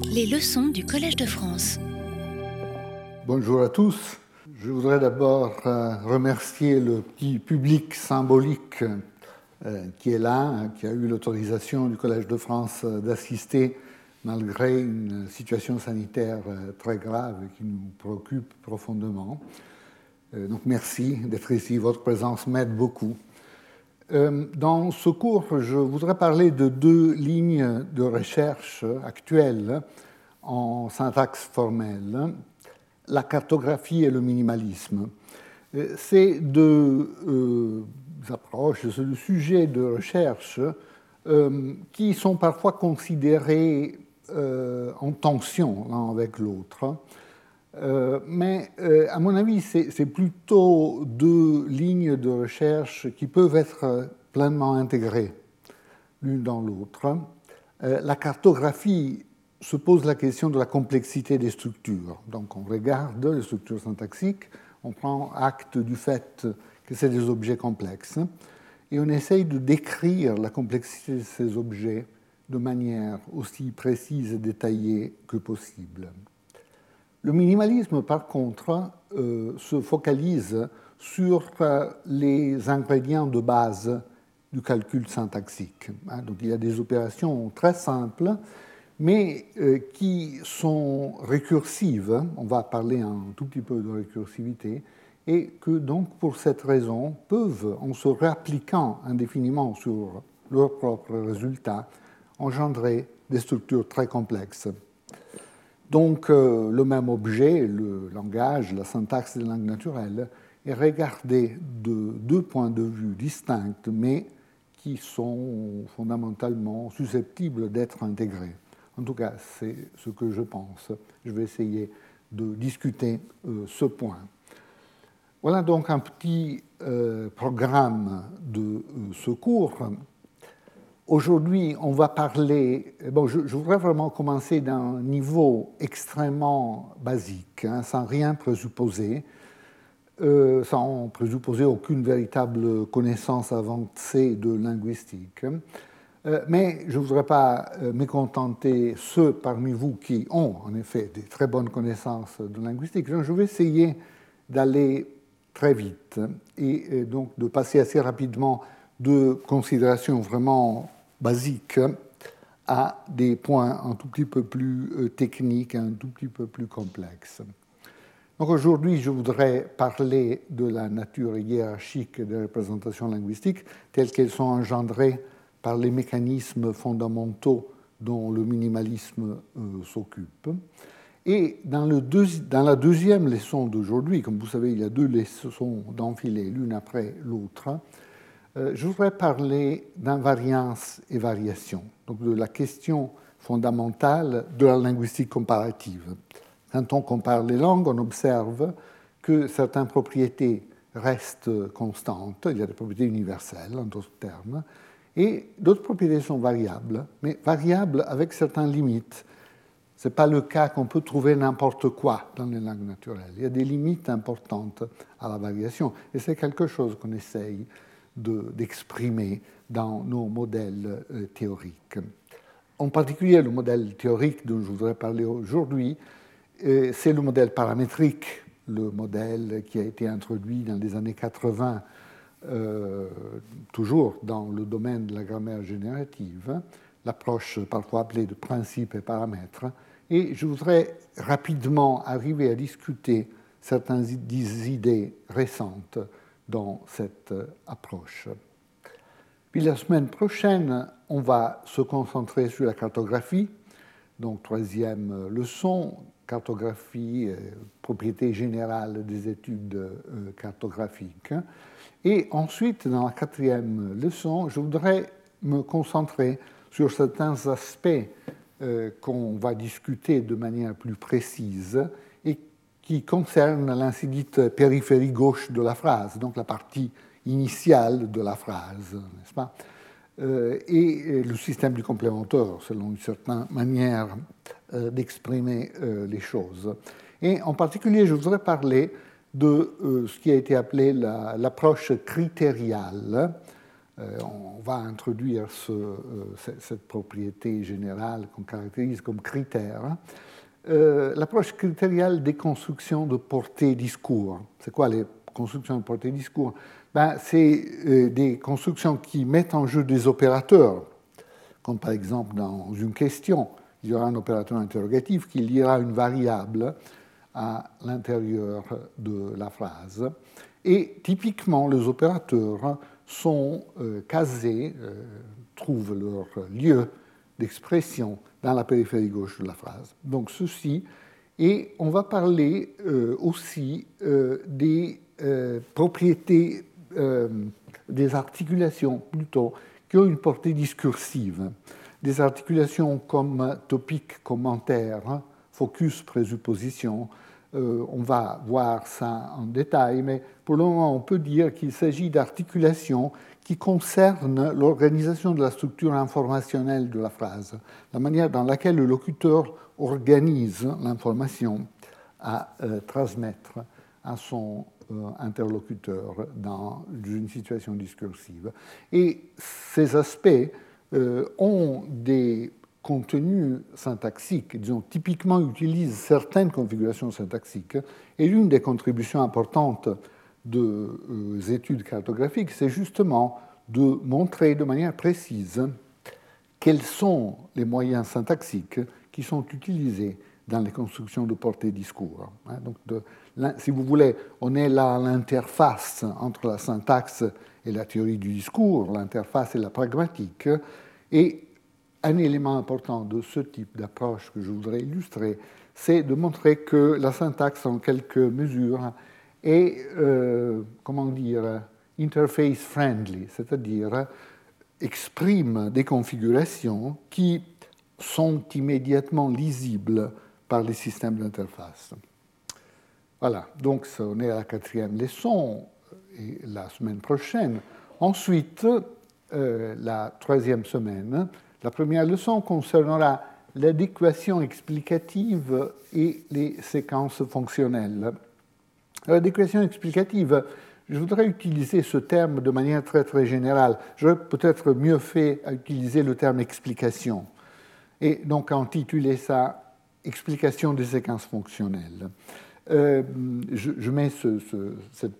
Les leçons du Collège de France. Bonjour à tous. Je voudrais d'abord euh, remercier le petit public symbolique euh, qui est là, hein, qui a eu l'autorisation du Collège de France euh, d'assister malgré une situation sanitaire très grave qui nous préoccupe profondément. Donc merci d'être ici. Votre présence m'aide beaucoup. Euh, dans ce cours, je voudrais parler de deux lignes de recherche actuelles en syntaxe formelle, la cartographie et le minimalisme. Euh, ces deux euh, approches, ces deux sujets de recherche qui sont parfois considérés en tension l'un avec l'autre. Euh, mais euh, à mon avis, c'est plutôt deux lignes de recherche qui peuvent être pleinement intégrées l'une dans l'autre. Euh, la cartographie se pose la question de la complexité des structures. Donc on regarde les structures syntaxiques, on prend acte du fait que c'est des objets complexes, et on essaye de décrire la complexité de ces objets de manière aussi précise et détaillée que possible. Le minimalisme, par contre, euh, se focalise sur euh, les ingrédients de base du calcul syntaxique. Hein. Il y a des opérations très simples, mais euh, qui sont récursives. On va parler un tout petit peu de récursivité et que donc pour cette raison peuvent, en se réappliquant indéfiniment sur leurs propres résultats, engendrer des structures très complexes. Donc euh, le même objet, le langage, la syntaxe des langues naturelles, est regardé de deux points de vue distincts, mais qui sont fondamentalement susceptibles d'être intégrés. En tout cas, c'est ce que je pense. Je vais essayer de discuter euh, ce point. Voilà donc un petit euh, programme de ce cours Aujourd'hui, on va parler. Bon, je, voudrais vraiment commencer d'un niveau extrêmement basique, hein, sans rien présupposer, euh, sans présupposer aucune véritable connaissance avancée de linguistique. Euh, mais je ne voudrais pas euh, mécontenter ceux parmi vous qui ont en effet des très bonnes connaissances de linguistique. je vais essayer d'aller très vite et donc de passer assez rapidement de considérations vraiment basiques à des points un tout petit peu plus euh, techniques, un tout petit peu plus complexes. Donc aujourd'hui, je voudrais parler de la nature hiérarchique des représentations linguistiques telles qu'elles sont engendrées par les mécanismes fondamentaux dont le minimalisme euh, s'occupe. Et dans, le dans, la deuxième leçon d'aujourd'hui, comme vous savez, il y a deux leçons d'enfiler l'une après l'autre, je voudrais parler d'invariance et variation, donc de la question fondamentale de la linguistique comparative. Quand on compare les langues, on observe que certaines propriétés restent constantes, il y a des propriétés universelles en d'autres termes, et d'autres propriétés sont variables, mais variables avec certaines limites. Ce n'est pas le cas qu'on peut trouver n'importe quoi dans les langues naturelles. Il y a des limites importantes à la variation, et c'est quelque chose qu'on essaye d'exprimer dans nos modèles euh, théoriques. En particulier, le modèle théorique dont je voudrais parler aujourd'hui, euh, c'est le modèle paramétrique, le modèle qui a été introduit dans les années 80, euh, toujours dans le domaine de la grammaire générative, l'approche parfois appelée de principe et paramètres. Et je voudrais rapidement arriver à discuter certaines idées récentes dans cette euh, approche. Puis la semaine prochaine, on va se concentrer sur la cartographie, donc troisième euh, leçon, cartographie, euh, propriété générale des études cartographiques. Et ensuite, dans la quatrième leçon, je voudrais me concentrer sur certains aspects qu'on va discuter de manière plus précise qui concerne l'ainsi périphérie gauche de la phrase, donc la partie initiale de la phrase, n'est-ce pas? Euh, Et le système du complémentaire, selon une certaine manière euh, d'exprimer euh, les choses. Et en particulier, je voudrais parler de ce qui a été appelé l'approche critériale on va introduire cette propriété générale qu'on caractérise comme critère. L'approche critériale des constructions de portée-discours. C'est quoi les constructions de portée-discours ben, C'est des constructions qui mettent en jeu des opérateurs, comme par exemple dans une question il y aura un opérateur interrogatif qui liera une variable à l'intérieur de la phrase. Et typiquement, les opérateurs sont euh, casés, euh, trouvent leur lieu d'expression dans la périphérie gauche de la phrase. Donc ceci, et on va parler euh, aussi des propriétés, des articulations plutôt, qui ont une portée discursive des articulations comme topique, commentaire, hein, focus, présupposition. Euh, on va voir ça en détail, mais pour le moment, on peut dire qu'il s'agit d'articulations qui concernent l'organisation de la structure informationnelle de la phrase, la manière dans laquelle le locuteur organise l'information à euh, transmettre à son euh, interlocuteur dans une situation discursive. Et ces aspects ont des contenus syntaxiques, disons, typiquement utilisent certaines configurations syntaxiques. Et l'une des contributions importantes des euh, études cartographiques, c'est justement de montrer de manière précise quels sont les moyens syntaxiques qui sont utilisés dans les constructions de portée-discours. Hein. Donc, si vous voulez, on est là à l'interface entre la syntaxe et la théorie du discours, l'interface et la pragmatique. Et un élément important de ce type d'approche que je voudrais illustrer, c'est de montrer que la syntaxe, en quelque mesure, est, euh, comment dire, interface friendly, c'est-à-dire exprime des configurations qui sont immédiatement lisibles par les systèmes d'interface. Voilà, donc on est à la quatrième leçon et la semaine prochaine. Ensuite, euh, la troisième semaine. La première leçon concernera l'adéquation explicative et les séquences fonctionnelles. L'adéquation explicative, je voudrais utiliser ce terme de manière très très générale. J'aurais peut-être mieux fait à utiliser le terme explication et donc intituler ça explication des séquences fonctionnelles. Euh, je, mets ce, cette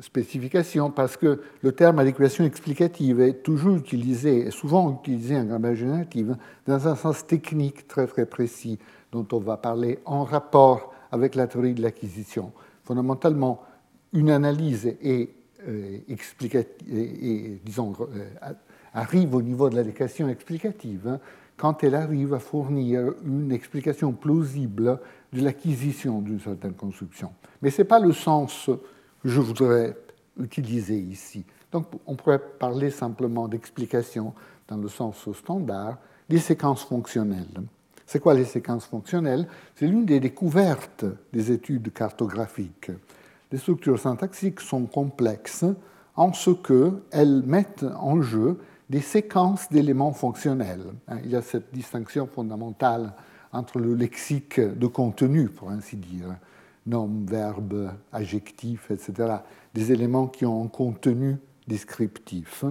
spécification parce que le terme adéquation explicative est toujours utilisé, souvent utilisé en grammaire générative, dans un sens technique très très précis dont on va parler en rapport avec la théorie de l'acquisition. Fondamentalement, une analyse est, euh, et, disons, euh, arrive au niveau de l'adéquation explicative hein, quand elle arrive à fournir une explication plausible de l'acquisition d'une certaine construction. Mais ce n'est pas le sens je voudrais utiliser ici. Donc on pourrait parler simplement d'explication dans le sens standard des séquences fonctionnelles. C'est quoi les séquences fonctionnelles? C'est l'une des découvertes des études cartographiques. Les structures syntaxiques sont complexes en ce qu'elles mettent en jeu des séquences d'éléments fonctionnels. Il y a cette distinction fondamentale entre le lexique de contenu, pour ainsi dire, nom, verbe, adjectif, etc., des éléments qui ont un contenu descriptif,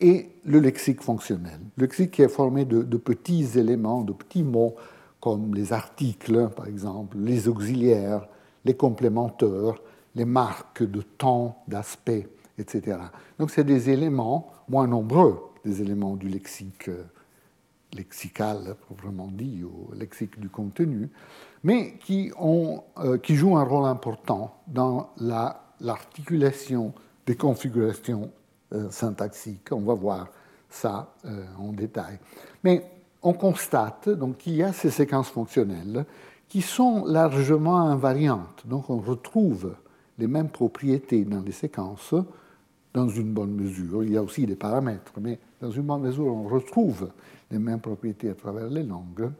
et le lexique fonctionnel. Le lexique qui est formé de, petits éléments, de petits mots, comme les articles, par exemple, les auxiliaires, les complémenteurs, les marques de temps, d'aspect, etc. Donc c'est des éléments moins nombreux, des éléments du lexique lexical proprement dit, ou lexique du contenu, mais qui, ont, euh, qui jouent un rôle important dans l'articulation des configurations euh, syntaxiques. On va voir ça euh, en détail. Mais on constate qu'il y a ces séquences fonctionnelles qui sont largement invariantes. Donc on retrouve les mêmes propriétés dans les séquences dans une bonne mesure. Il y a aussi des paramètres, mais dans une bonne mesure, on retrouve les mêmes propriétés à travers les langues.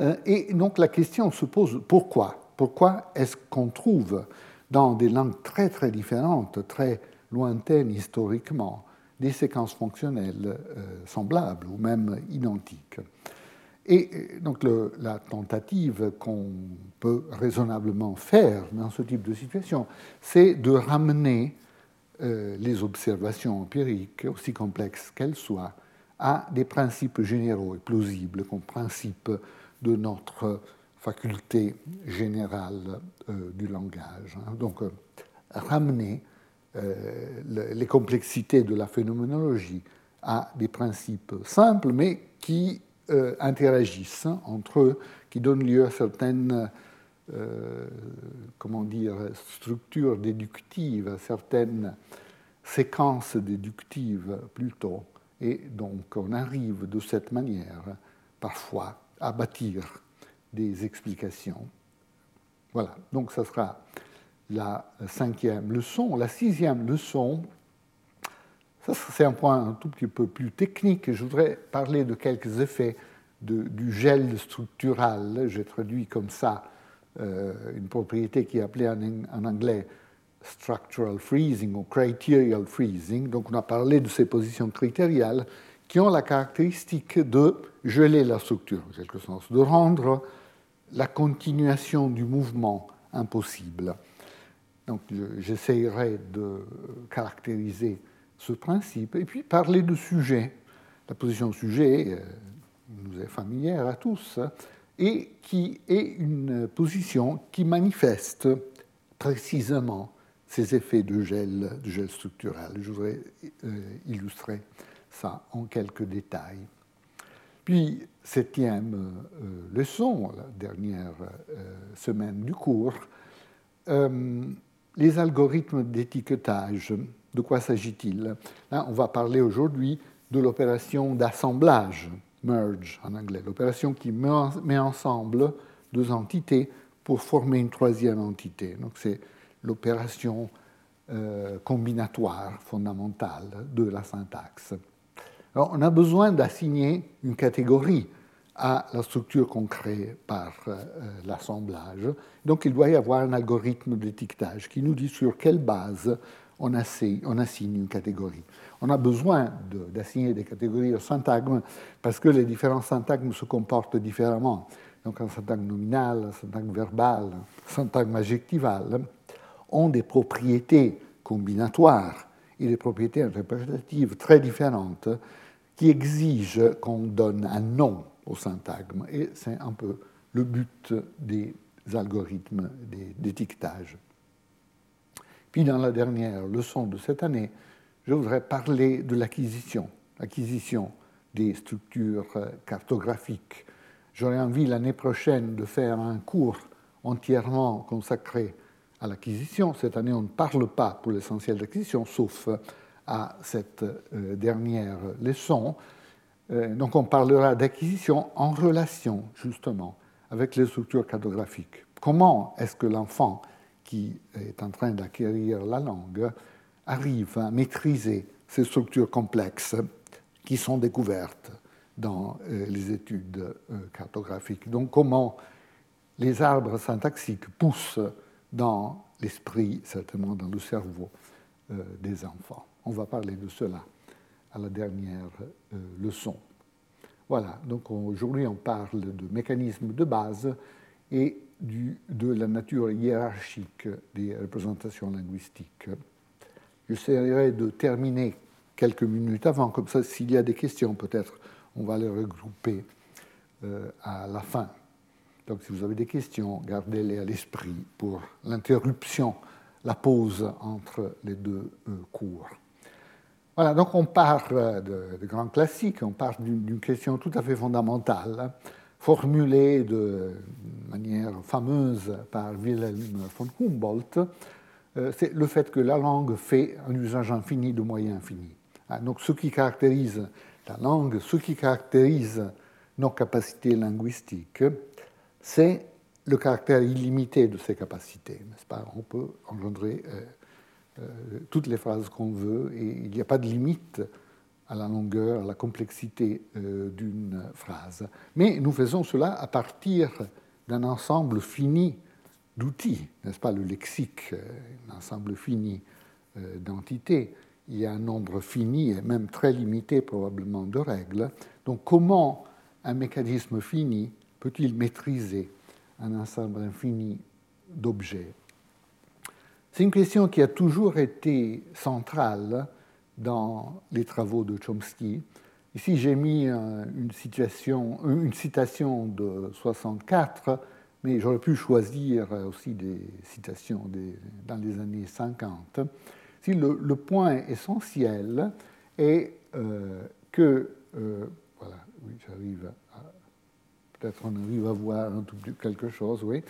Euh, et donc la question se pose pourquoi? Pourquoi est-ce qu'on trouve dans des langues très très différentes, très lointaines historiquement, des séquences fonctionnelles euh, semblables ou même identiques? Et euh, donc la tentative qu'on peut raisonnablement faire dans ce type de situation, c'est de ramener les observations empiriques, aussi complexes qu'elles soient, à des principes généraux et plausibles comme principes de notre faculté générale du langage. Hein. Donc, ramener les complexités de la phénoménologie à des principes simples, mais qui euh, interagissent entre eux, qui donnent lieu à certaines euh, comment dire, structures déductives, à certaines séquences déductives plutôt. Et donc on arrive de cette manière parfois à bâtir des explications. Voilà, donc ça sera la cinquième leçon. La sixième leçon, ça, c'est un point un tout petit peu plus technique. Je voudrais parler de quelques effets du gel structural. J'ai traduit comme ça une propriété qui est appelée en, anglais structural freezing ou criterial freezing. Donc on a parlé de ces positions critériales qui ont la caractéristique de geler la structure, en quelque sens, de rendre la continuation du mouvement impossible. Donc j'essaierai de caractériser ce principe, et puis parler de sujet. La position sujet euh, nous est familière à tous, et qui est une position qui manifeste précisément ces effets de gel, de gel structural. Je voudrais euh, illustrer ça en quelques détails. Puis, septième euh, leçon, la dernière semaine du cours, les algorithmes d'étiquetage de quoi s'agit-il? On va parler aujourd'hui de l'opération d'assemblage, merge en anglais, l'opération qui met ensemble deux entités pour former une troisième entité. Donc c'est l'opération euh, combinatoire fondamentale de la syntaxe. On a besoin d'assigner une catégorie à la structure qu'on crée par euh, l'assemblage. Donc il doit y avoir un algorithme d'étiquetage qui nous dit sur quelle base on, assigne une catégorie. On a besoin d'assigner des catégories au syntagme parce que les différents syntagmes se comportent différemment. Donc un syntagme nominal, un syntagme verbal, un syntagme adjectival ont des propriétés combinatoires et des propriétés interprétatives très différentes qui exigent qu'on donne un nom au syntagme. Et c'est un peu le but des algorithmes d'étiquetage. Puis dans la dernière leçon de cette année, je voudrais parler de l'acquisition, l'acquisition des structures euh, cartographiques. J'aurais envie l'année prochaine de faire un cours entièrement consacré à l'acquisition. Cette année, on ne parle pas pour l'essentiel d'acquisition, sauf à cette euh, dernière leçon. Euh, donc on parlera d'acquisition en relation justement avec les structures cartographiques. Comment est-ce que l'enfant qui est en train d'acquérir la langue, arrive à maîtriser ces structures complexes qui sont découvertes dans euh, les études euh, cartographiques. Donc comment les arbres syntaxiques poussent dans l'esprit, certainement dans le cerveau euh, des enfants. On va parler de cela à la dernière leçon. Voilà, donc aujourd'hui on parle de mécanismes de base et de la nature hiérarchique des représentations linguistiques. J'essaierai de terminer quelques minutes avant, comme ça, s'il y a des questions, peut-être on va les regrouper euh, à la fin. Donc, si vous avez des questions, gardez-les à l'esprit pour l'interruption, la pause entre les deux euh, cours. Voilà, donc on part euh, de, de grands classiques, on part d'une question tout à fait fondamentale formulé de manière fameuse par Wilhelm von Humboldt, c'est le fait que la langue fait un usage infini de moyens infinis. Ah, donc ce qui caractérise la langue, ce qui caractérise nos capacités linguistiques, c'est le caractère illimité de ces capacités. N'est-ce pas? On peut engendrer euh, euh, toutes les phrases qu'on veut et il n'y a pas de limite à la longueur, à la complexité euh, d'une phrase. Mais nous faisons cela à partir d'un ensemble fini d'outils, n'est-ce pas Le lexique, euh, un ensemble fini euh, d'entités. Il y a un nombre fini et même très limité probablement de règles. Donc comment un mécanisme fini peut-il maîtriser un ensemble infini d'objets? C'est une question qui a toujours été centrale dans les travaux de Chomsky. Ici, j'ai mis une, une citation de 64, mais j'aurais pu choisir aussi des citations dans les années 50. Si le, point essentiel est euh, que, euh, voilà, oui, j'arrive peut-être on arrive à voir un tout quelque chose, oui,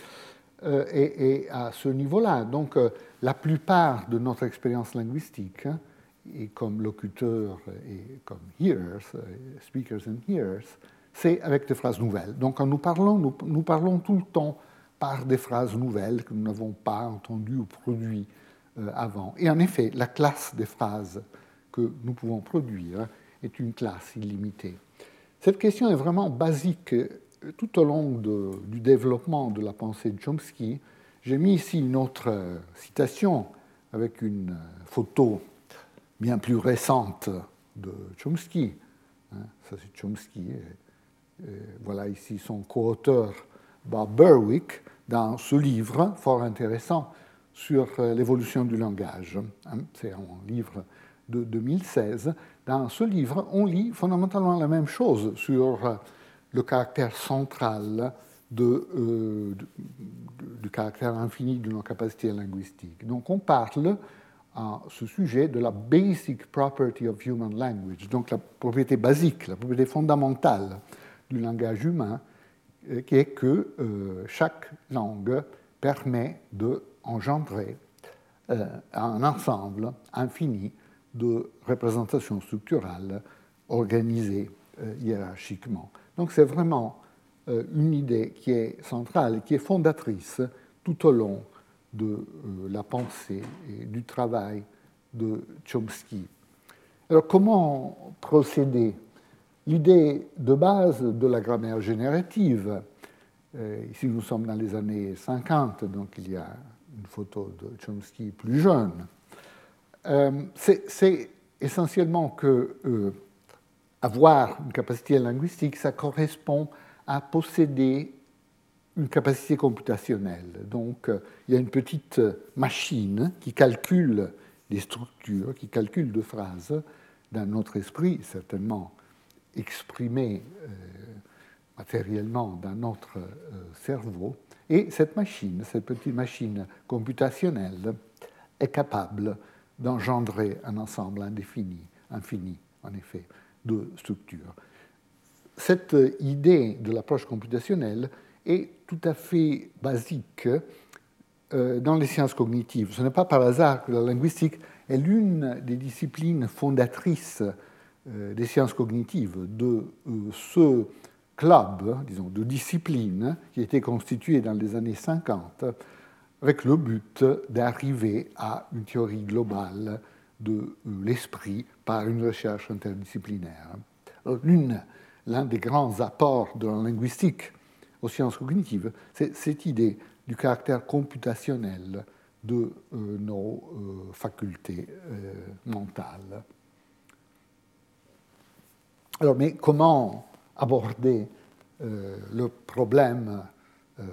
euh, et, à ce niveau-là, donc la plupart de notre expérience linguistique, et comme locuteurs et comme hearers, speakers and hearers, c'est avec des phrases nouvelles. Donc quand nous parlons, nous, parlons tout le temps par des phrases nouvelles que nous n'avons pas entendues ou produites euh, avant. Et en effet, la classe des phrases que nous pouvons produire est une classe illimitée. Cette question est vraiment basique tout au long du développement de la pensée de Chomsky. J'ai mis ici une autre euh, citation avec une euh, photo bien plus récente de Chomsky. Hein. ça, c'est Chomsky. Voilà ici son co-auteur Bob Berwick dans ce livre fort intéressant sur euh, l'évolution du langage. Hein, c'est un livre de 2016. Dans ce livre, on lit fondamentalement la même chose sur euh, le caractère central euh, du caractère infini de nos capacités linguistiques. Donc on parle à ce sujet de la basic property of human language, donc la propriété basique, la propriété fondamentale du langage humain, qui est que chaque langue permet de engendrer euh, un ensemble infini de représentations structurales organisées euh, hiérarchiquement. Donc c'est vraiment euh, une idée qui est centrale qui est fondatrice tout au long de la pensée et du travail de Chomsky. Alors comment procéder L'idée de base de la grammaire générative, ici nous sommes dans les années 50, donc il y a une photo de Chomsky plus jeune, euh, c'est essentiellement que euh, avoir une capacité linguistique, ça correspond à posséder une capacité computationnelle. Donc, euh, il y a une petite machine qui calcule des structures, qui calcule des phrases dans notre esprit, certainement exprimées matériellement dans notre cerveau, et cette machine, cette petite machine computationnelle, est capable d'engendrer un ensemble indéfini, infini, en effet, de structures. Cette idée de l'approche computationnelle est tout à fait basique euh, dans les sciences cognitives. Ce n'est pas par hasard que la linguistique est l'une des disciplines fondatrices euh, des sciences cognitives, de euh, ce club, disons, de discipline qui a été constitué dans les années 50 avec le but d'arriver à une théorie globale de euh, l'esprit par une recherche interdisciplinaire. L'un des grands apports de la linguistique aux sciences cognitives, c'est cette idée du caractère computationnel de euh, nos euh, facultés mentales. Alors, mais comment aborder euh, le problème euh,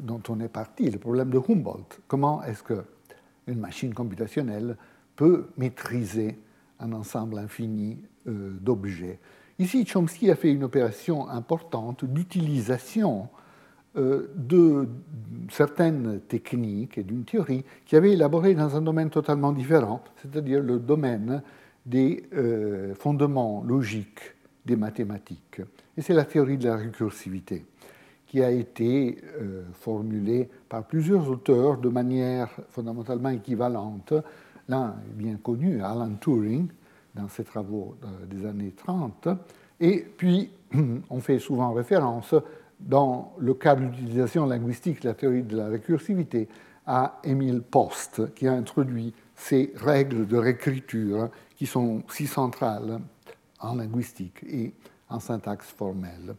dont on est parti, le problème de Humboldt? Comment est-ce qu'une machine computationnelle peut maîtriser un ensemble infini euh, d'objets? Ici, Chomsky a fait une opération importante d'utilisation de certaines techniques et d'une théorie qui avait élaboré dans un domaine totalement différent, c'est-à-dire le domaine des fondements logiques des mathématiques. Et c'est la théorie de la récursivité qui a été euh, formulée par plusieurs auteurs de manière fondamentalement équivalente. L'un est bien connu, Alan Turing, dans ses travaux euh, des années 30, et puis on fait souvent référence, dans le cas de l'utilisation linguistique la théorie de la récursivité, à Émile Post, qui a introduit ces règles de réécriture qui sont si centrales en linguistique et en syntaxe formelle.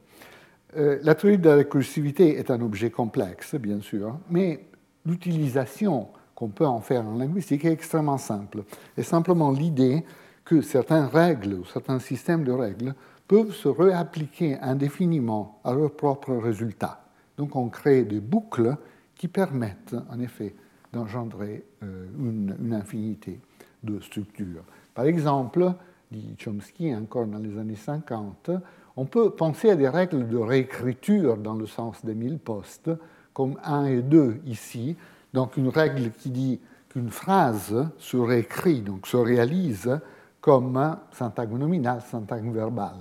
Euh, la théorie de la récursivité est un objet complexe, bien sûr, mais l'utilisation qu'on peut en faire en linguistique est extrêmement simple. Et simplement l'idée que certaines règles ou certains systèmes de règles peuvent se réappliquer indéfiniment à leurs propres résultats. Donc on crée des boucles qui permettent en effet d'engendrer une, une, infinité de structures. Par exemple, dit Chomsky encore dans les années 50, on peut penser à des règles de réécriture dans le sens des mille postes, comme 1 et 2 ici. Donc une règle qui dit qu'une phrase se réécrit, donc se réalise comme syntagme nominal, syntagme verbal.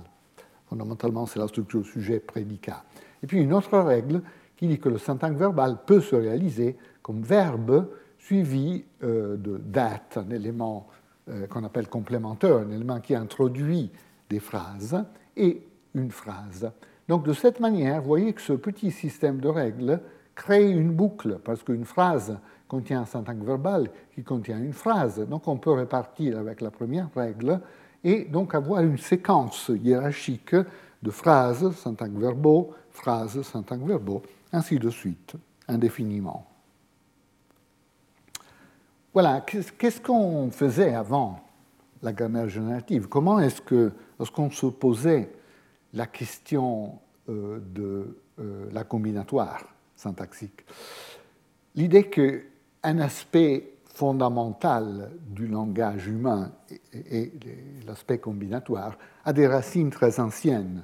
Fondamentalement, c'est la structure sujet-prédicat. Et puis une autre règle qui dit que le syntagme verbal peut se réaliser comme verbe suivi euh, de date, un élément euh, qu'on appelle complémentaire, un élément qui introduit des phrases, et une phrase. Donc de cette manière, vous voyez que ce petit système de règles crée une boucle, parce qu'une phrase contient un syntagme verbal qui contient une phrase. Donc on peut répartir avec la première règle et donc avoir une séquence hiérarchique de phrases, syntagmes verbaux, phrases, syntagmes verbaux, ainsi de suite, indéfiniment. Voilà, qu'est-ce qu'on faisait avant la grammaire générative? Comment est-ce que, lorsqu'on se posait la question euh, de euh, la combinatoire syntaxique, l'idée qu'un aspect fondamental du langage humain et l'aspect combinatoire a des racines très anciennes.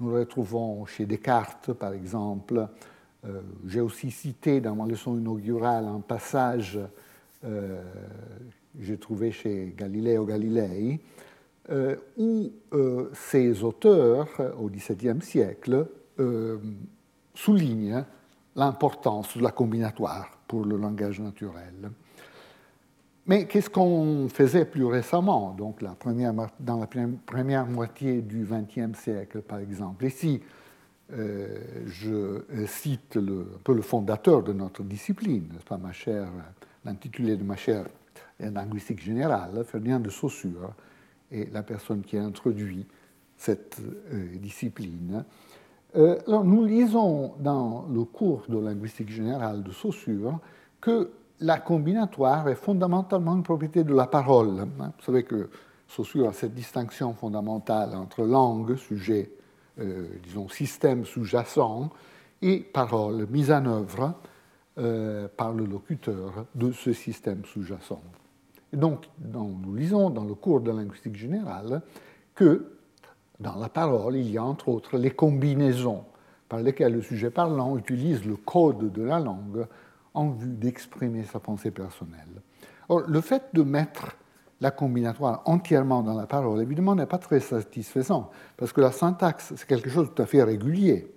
Nous le retrouvons chez Descartes, par exemple. Euh, j'ai aussi cité dans ma leçon inaugurale un passage euh, j'ai trouvé chez Galileo Galilei, euh, où euh, ces auteurs, au XVIIe siècle, soulignent l'importance de la combinatoire pour le langage naturel. Mais qu'est-ce qu'on faisait plus récemment, donc dans la première moitié du XXe siècle, par exemple Ici, je cite un peu le fondateur de notre discipline, pas, ma chère l'intitulé de ma chaire linguistique générale, Ferdinand de Saussure est la personne qui a introduit cette euh, discipline. Euh, nous lisons dans le cours de linguistique générale de Saussure que la combinatoire est fondamentalement une propriété de la parole. Vous savez que Saussure a cette distinction fondamentale entre langue, sujet, euh, disons système sous-jacent, et parole, mise en œuvre. Euh, par le locuteur de ce système sous-jacent. donc, nous lisons dans le cours de linguistique générale que dans la parole, il y a entre autres les combinaisons par lesquelles le sujet parlant utilise le code de la langue en vue d'exprimer sa pensée personnelle. Or, le fait de mettre la combinatoire entièrement dans la parole, évidemment, n'est pas très satisfaisant, parce que la syntaxe, c'est quelque chose de tout à fait régulier.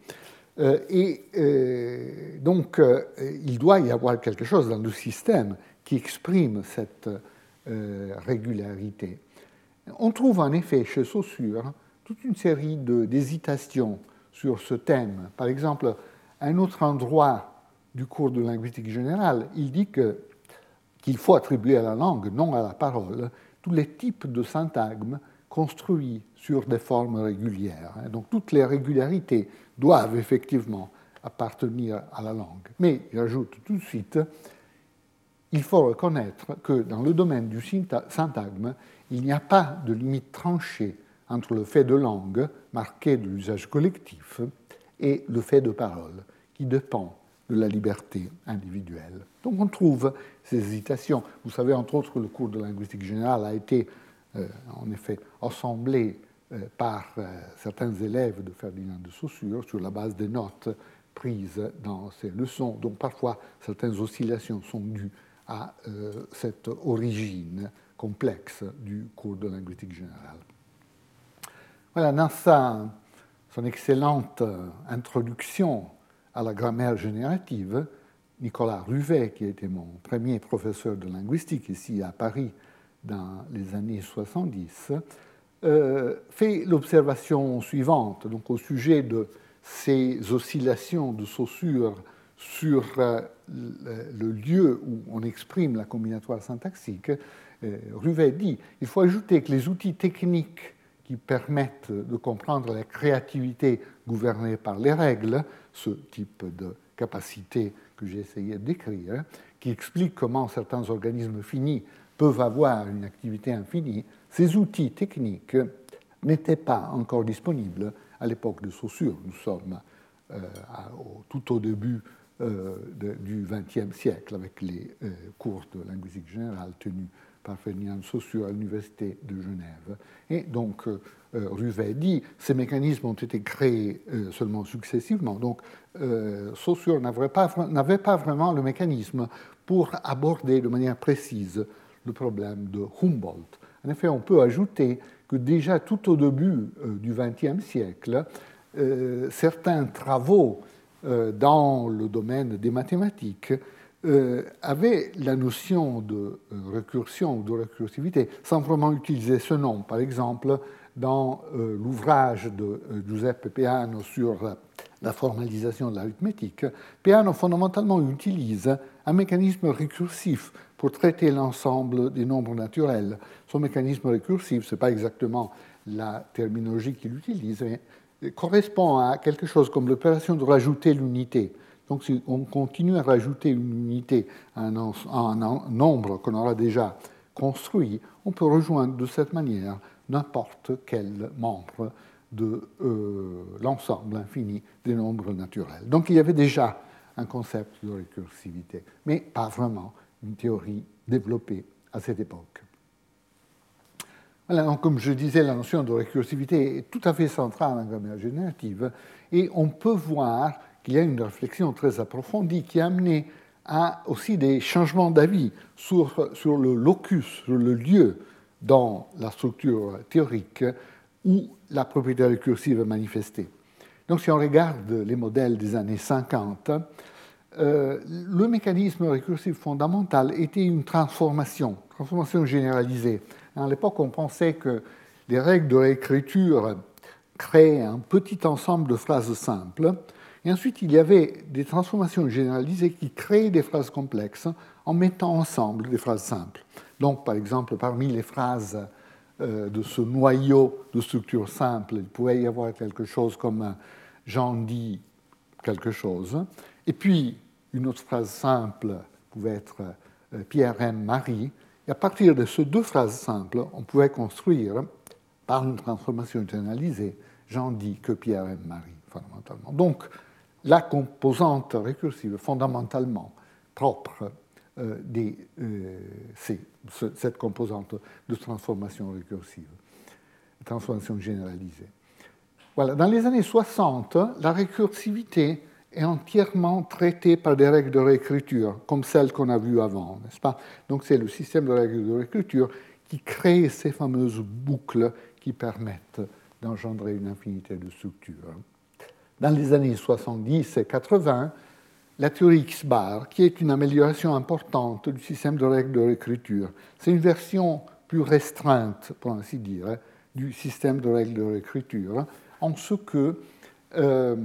Euh, et euh, donc, euh, il doit y avoir quelque chose dans le système qui exprime cette régularité. On trouve en effet chez Saussure toute une série d'hésitations sur ce thème. Par exemple, à un autre endroit du cours de linguistique générale, il dit qu'il faut attribuer à la langue, non à la parole, tous les types de syntagmes construits sur des formes régulières. Hein. Donc toutes les régularités doivent effectivement appartenir à la langue. Mais, j'ajoute tout de suite, il faut reconnaître que dans le domaine du syntagme, il n'y a pas de limite tranchée entre le fait de langue, marqué de l'usage collectif, et le fait de parole, qui dépend de la liberté individuelle. Donc on trouve ces hésitations. Vous savez, entre autres, que le cours de linguistique générale a été, euh, en effet, assemblé par euh, certains élèves de Ferdinand de Saussure sur la base des notes prises dans ces leçons, dont parfois certaines oscillations sont dues à euh, cette origine complexe du cours de linguistique générale. Voilà, dans son excellente introduction à la grammaire générative, Nicolas Ruvet, qui était mon premier professeur de linguistique ici à Paris dans les années 70, euh, fait l'observation suivante, donc au sujet de ces oscillations de Saussure sur euh, le lieu où on exprime la combinatoire syntaxique, euh, Ruvet dit il faut ajouter que les outils techniques qui permettent de comprendre la créativité gouvernée par les règles, ce type de capacité que j'ai essayé de décrire, qui explique comment certains organismes finis peuvent avoir une activité infinie, ces outils techniques n'étaient pas encore disponibles à l'époque de Saussure. Nous sommes euh, tout au début du XXe siècle, avec les cours de linguistique générale tenus par Ferdinand Saussure à l'Université de Genève. Et donc, Ruvet dit, ces mécanismes ont été créés seulement successivement. Donc, Saussure n'avait pas, vraiment le mécanisme pour aborder de manière précise le problème de Humboldt. En effet, on peut ajouter que déjà tout au début euh, du XXe siècle, euh, certains travaux euh, dans le domaine des mathématiques avaient la notion de récursion ou de récursivité sans vraiment utiliser ce nom. Par exemple, dans l'ouvrage de Giuseppe Peano sur la formalisation de l'arithmétique, Peano fondamentalement utilise un mécanisme récursif pour traiter l'ensemble des nombres naturels. Son mécanisme récursif, ce n'est pas exactement la terminologie qu'il utilise, mais correspond à quelque chose comme l'opération de rajouter l'unité. Donc si on continue à rajouter une unité à un, nombre qu'on aura déjà construit, on peut rejoindre de cette manière n'importe quel membre de euh, l'ensemble infini des nombres naturels. Donc il y avait déjà un concept de récursivité, mais pas vraiment une théorie développée à cette époque. Comme je disais, la notion de récursivité est tout à fait centrale en grammaire générative, et on peut voir qu'il y a une réflexion très approfondie qui a amené à aussi des changements d'avis sur le locus, sur le lieu dans la structure théorique où la propriété récursive est manifestée. Donc si on regarde les modèles des années 50, euh, le mécanisme récursif fondamental était une transformation, transformation généralisée. À l'époque, on pensait que les règles de réécriture créaient un petit ensemble de phrases simples, et ensuite il y avait des transformations généralisées qui créaient des phrases complexes en mettant ensemble des phrases simples. Donc, par exemple, parmi les phrases euh, de ce noyau de structure simple, il pouvait y avoir quelque chose comme j'en dis quelque chose. Et puis, une autre phrase simple pouvait être euh, Pierre aime Marie. Et à partir de ces deux phrases simples, on pouvait construire, par une transformation internalisée, j'en dis que Pierre aime Marie, fondamentalement. Donc, la composante récursive, fondamentalement propre euh, euh, cette composante de transformation récursive, transformation généralisée. Voilà. Dans les années 60, la récursivité est entièrement traitée par des règles de réécriture, comme celles qu'on a vues avant, n'est-ce pas? Donc c'est le système de règles de réécriture qui crée ces fameuses boucles qui permettent d'engendrer une infinité de structures. Dans les années 70 et 80, la théorie X-bar, qui est une amélioration importante du système de règles de réécriture, c'est une version plus restreinte, pour ainsi dire, du système de règles de réécriture, en ce qu'elle euh,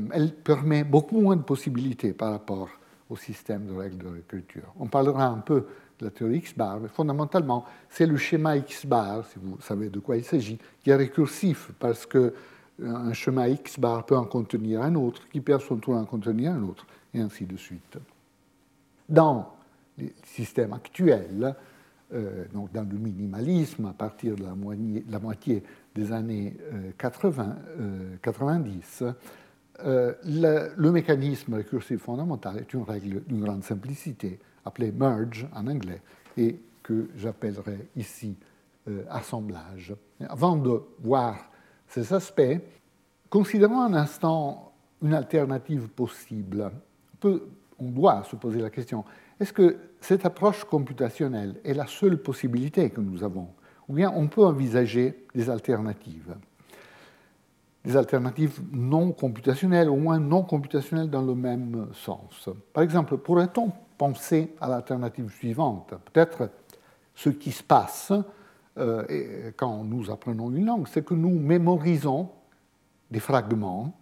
permet beaucoup moins de possibilités par rapport au système de règles de réécriture. On parlera un peu de la théorie X-bar, mais fondamentalement, c'est le schéma X-bar, si vous savez de quoi il s'agit, qui est récursif parce que un schéma X-bar peut en contenir un autre, qui perd son tour en contenir un autre, et ainsi de suite. Dans les systèmes actuels, euh, donc dans le minimalisme, à partir de la moitié des années 80, euh, 90, euh, le, le, mécanisme récursif fondamental est une règle d'une grande simplicité, appelée merge en anglais, et que j'appellerai ici assemblage. Avant de voir ces aspects, considérons un instant une alternative possible. On doit se poser la question, est-ce que cette approche computationnelle est la seule possibilité que nous avons Ou bien on peut envisager des alternatives Des alternatives non computationnelles, au moins non computationnelles dans le même sens. Par exemple, pourrait-on penser à l'alternative suivante? Peut-être ce qui se passe euh, quand nous apprenons une langue, c'est que nous mémorisons des fragments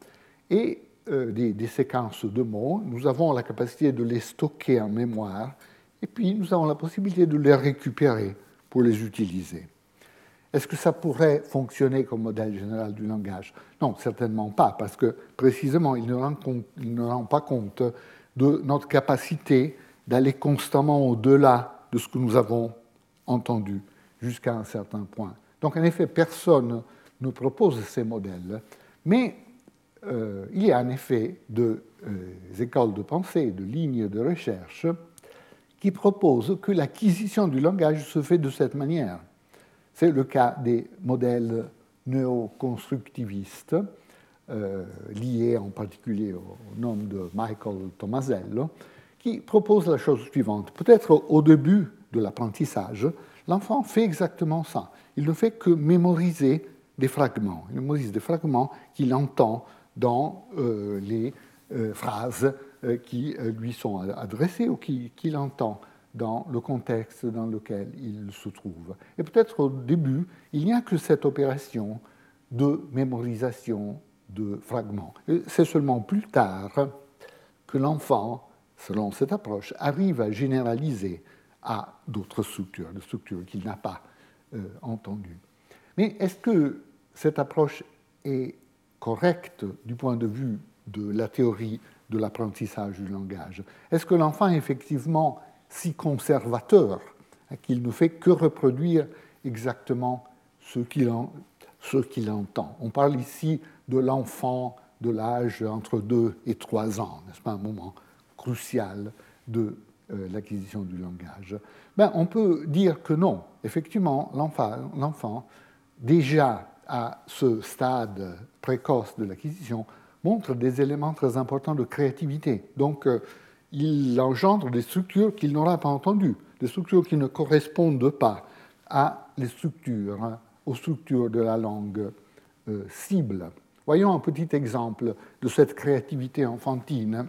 et euh, des, séquences de mots. Nous avons la capacité de les stocker en mémoire et puis nous avons la possibilité de les récupérer pour les utiliser. Est-ce que ça pourrait fonctionner comme modèle général du langage? Non, certainement pas, parce que précisément, il ne rend, pas compte de notre capacité d'aller constamment au-delà de ce que nous avons entendu jusqu'à un certain point. Donc en effet, personne ne propose ces modèles, mais euh, il y a en effet des écoles de pensée, de lignes de recherche qui proposent que l'acquisition du langage se fait de cette manière. C'est le cas des modèles néoconstructivistes, liés en particulier au nom de Michael Tomasello, qui propose la chose suivante. Peut-être au début de l'apprentissage, l'enfant fait exactement ça. Il ne fait que mémoriser des fragments. Il mémorise des fragments qu'il entend dans euh, les euh, phrases euh, qui lui sont adressées ou qu'il entend dans le contexte dans lequel il se trouve. Et peut-être au début, il n'y a que cette opération de mémorisation de fragments. C'est seulement plus tard que l'enfant selon cette approche, arrive à généraliser à d'autres structures, des structures qu'il n'a pas euh, entendues. Mais est-ce que cette approche est correcte du point de vue de la théorie de l'apprentissage du langage? Est-ce que l'enfant effectivement si conservateur qu'il ne fait que reproduire exactement ce qu'il entend On parle ici de l'enfant de l'âge entre 2 et 3 ans, n'est-ce pas un moment crucial de euh, l'acquisition du langage ben, On peut dire que non. Effectivement, l'enfant, déjà à ce stade précoce de l'acquisition, montre des éléments très importants de créativité. Donc, euh, il engendre des structures qu'il n'aura pas entendues, des structures qui ne correspondent pas à les structures, hein, aux structures de la langue euh, cible. Voyons un petit exemple de cette créativité enfantine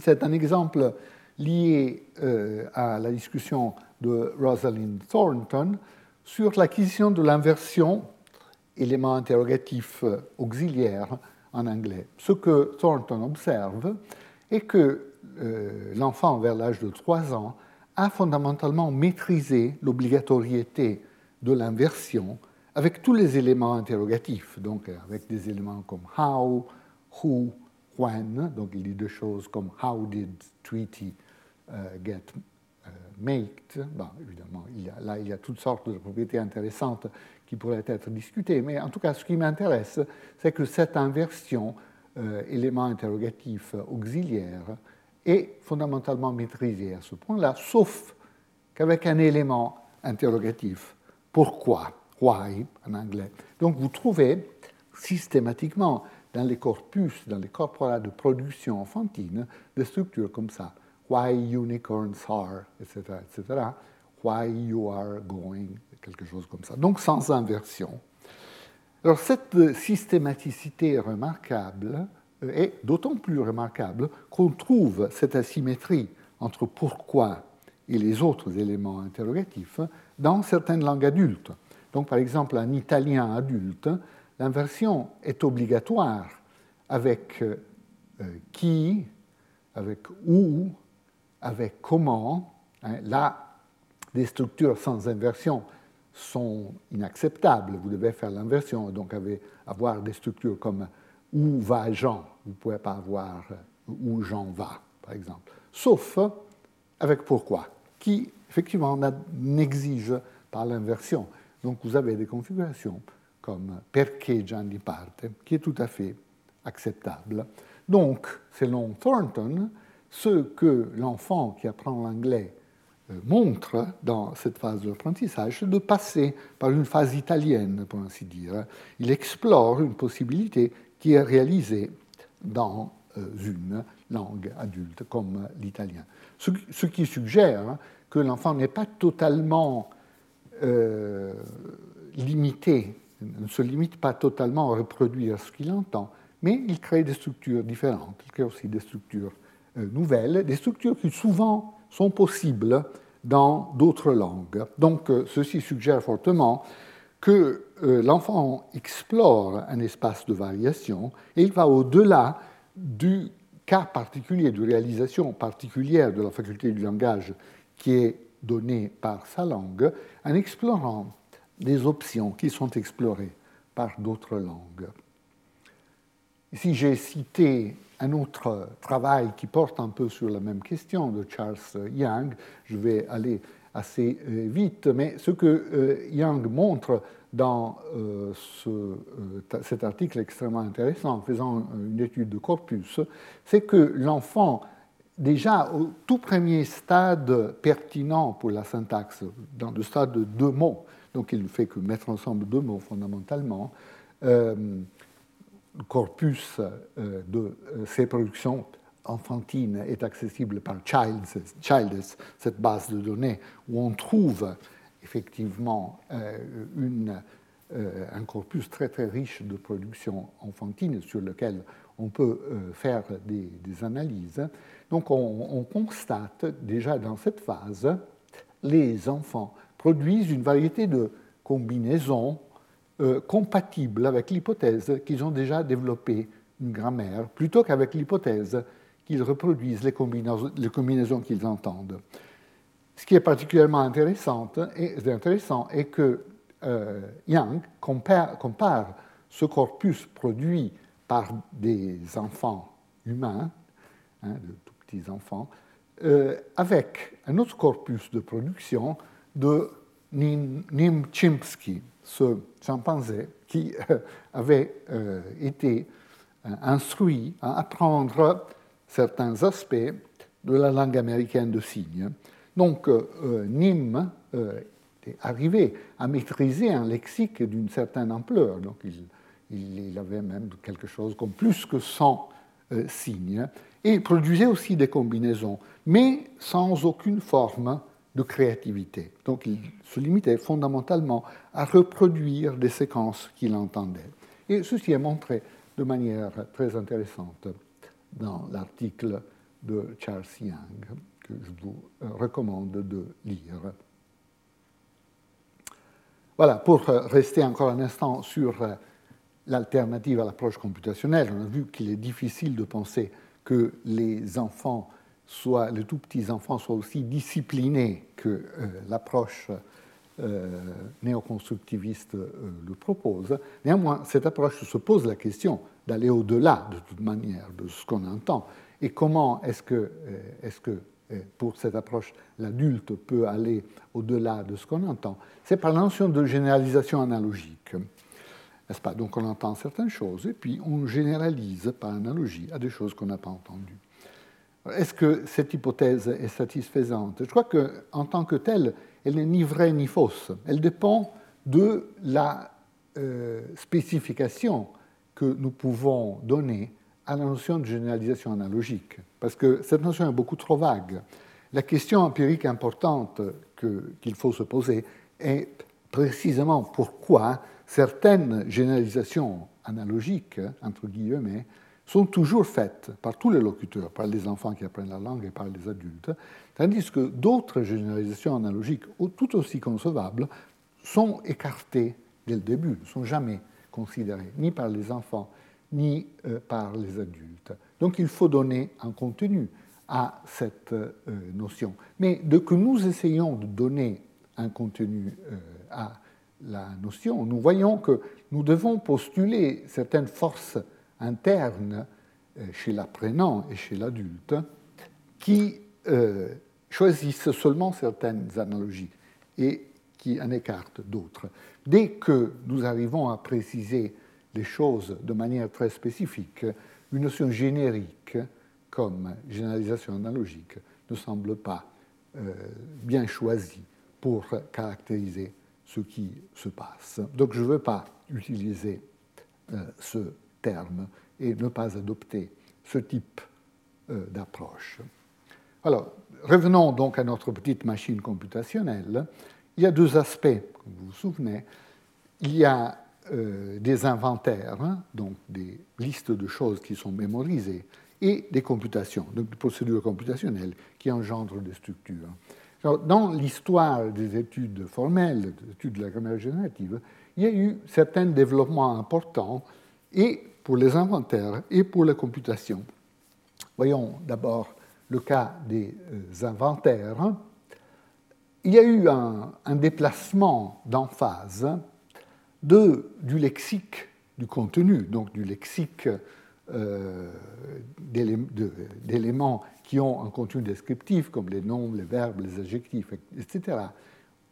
c'est un exemple lié euh, à la discussion de Rosalind Thornton sur l'acquisition de l'inversion élément interrogatif auxiliaire en anglais. Ce que Thornton observe est que euh, l'enfant vers l'âge de 3 ans a fondamentalement maîtrisé l'obligatoriété de l'inversion avec tous les éléments interrogatifs, donc avec des éléments comme how, who, when, donc il dit des choses comme How did treaty uh, get uh, made. Bon, Évidemment, là, il y a toutes sortes de propriétés intéressantes qui pourraient être discutées, mais en tout cas, ce qui m'intéresse, c'est que cette inversion, euh, élément interrogatif auxiliaire, est fondamentalement maîtrisée à ce point-là, sauf qu'avec un élément interrogatif. Pourquoi? Why? En anglais. Donc vous trouvez systématiquement dans les corpus, dans les corpora de production enfantine, des structures comme ça. Why unicorns are, etc., etc. Why you are going, quelque chose comme ça. Donc sans inversion. Alors cette systématicité remarquable euh, est d'autant plus remarquable qu'on trouve cette asymétrie entre pourquoi et les autres éléments interrogatifs dans certaines langues adultes. Donc par exemple en italien adulte, l'inversion est obligatoire avec euh, qui, avec où, avec comment. Hein. Là, des structures sans inversion sont inacceptables. Vous devez faire l'inversion, donc avoir des structures comme où va Jean? Vous ne pouvez pas avoir euh, où Jean va, par exemple. Sauf avec pourquoi, qui effectivement n'exige pas l'inversion. Donc vous avez des configurations comme perché Gianni parte, qui est tout à fait acceptable. Donc, selon Thornton, ce que l'enfant qui apprend l'anglais euh, montre dans cette phase de l'apprentissage, c'est de passer par une phase italienne, pour ainsi dire. Il explore une possibilité qui est réalisée dans euh, une langue adulte comme l'italien. Ce qui suggère que l'enfant n'est pas totalement euh, limité ne se limite pas totalement à reproduire ce qu'il entend, mais il crée des structures différentes, il crée aussi des structures euh, nouvelles, des structures qui souvent sont possibles dans d'autres langues. Donc ceci suggère fortement que euh, l'enfant explore un espace de variation et il va au-delà du cas particulier, de réalisation particulière de la faculté du langage qui est donnée par sa langue, en explorant des options qui sont explorées par d'autres langues. Ici, j'ai cité un autre travail qui porte un peu sur la même question de Charles Young. Je vais aller assez vite, mais ce que Yang montre dans ce, cet article extrêmement intéressant, en faisant une étude de corpus, c'est que l'enfant, déjà au tout premier stade pertinent pour la syntaxe, dans le stade de deux mots, donc il ne fait que mettre ensemble deux mots fondamentalement, le corpus de ces productions enfantine est accessible par Childs, cette base de données où on trouve effectivement euh, une, euh, un corpus très très riche de production enfantine sur lequel on peut euh, faire des, analyses. Donc on, on, constate déjà dans cette phase, les enfants produisent une variété de combinaisons compatibles avec l'hypothèse qu'ils ont déjà développé une grammaire, plutôt qu'avec l'hypothèse qu'ils reproduisent les combinaisons, qu'ils entendent. Ce qui est particulièrement intéressant, et, intéressant est que euh, Yang compare, ce corpus produit par des enfants humains, hein, de tout petits enfants, euh, avec un autre corpus de production de Nim, Chimpsky, ce chimpanzé qui euh, avait été instruit à apprendre certains aspects de la langue américaine de signes. Donc, euh, euh, Nîmes euh, est arrivé à maîtriser un lexique d'une certaine ampleur. Donc, il, avait même quelque chose comme plus que 100 signes. Et il produisait aussi des combinaisons, mais sans aucune forme de créativité. Donc, il se limitait fondamentalement à reproduire des séquences qu'il entendait. Et ceci est montré de manière très intéressante dans l'article de Charles Young, que je vous euh, recommande de lire. Voilà, pour euh, rester encore un instant sur euh, l'alternative à l'approche computationnelle, on a vu qu'il est difficile de penser que les enfants les tout petits enfants soient aussi disciplinés que l'approche néoconstructiviste le propose. Néanmoins, cette approche se pose la question d'aller au-delà, de toute manière, de ce qu'on entend. Et comment est-ce que, euh, est que euh, pour cette approche, l'adulte peut aller au-delà de ce qu'on entend? C'est par la notion de généralisation analogique. N'est-ce pas? Donc on entend certaines choses et puis on généralise par analogie à des choses qu'on n'a pas entendues. Est-ce que cette hypothèse est satisfaisante? Je crois qu'en tant que telle, elle n'est ni vraie ni fausse. Elle dépend de la euh, spécification que nous pouvons donner à la notion de généralisation analogique, parce que cette notion est beaucoup trop vague. La question empirique importante qu'il faut se poser est précisément pourquoi certaines généralisations analogiques, entre guillemets, sont toujours faites par tous les locuteurs, par les enfants qui apprennent la langue et par les adultes, tandis que d'autres généralisations analogiques, tout aussi concevables, sont écartées dès le début, ne sont jamais considéré, ni par les enfants, ni euh, par les adultes. Donc il faut donner un contenu à cette euh, notion. Mais de que nous essayons de donner un contenu euh, à la notion, nous voyons que nous devons postuler certaines forces internes chez l'apprenant et chez l'adulte qui choisissent seulement certaines analogies et qui en écartent d'autres. Dès que nous arrivons à préciser les choses de manière très spécifique, une notion générique comme généralisation analogique ne semble pas euh, bien choisie pour caractériser ce qui se passe. Donc je ne veux pas utiliser euh, ce terme et ne pas adopter ce type euh, d'approche. Alors, revenons donc à notre petite machine computationnelle. Il y a deux aspects, comme vous vous souvenez. Il y a euh, des inventaires, hein, donc des listes de choses qui sont mémorisées, et des computations, donc des procédures computationnelles qui engendrent des structures. dans l'histoire des études formelles, des études de la grammaire générative, il y a eu certains développements importants, et pour les inventaires et pour la computation. Voyons d'abord le cas des euh, inventaires il y a eu un, déplacement d'emphase de, du lexique du contenu, donc du lexique d'éléments qui ont un contenu descriptif, comme les noms, les verbes, les adjectifs, etc.,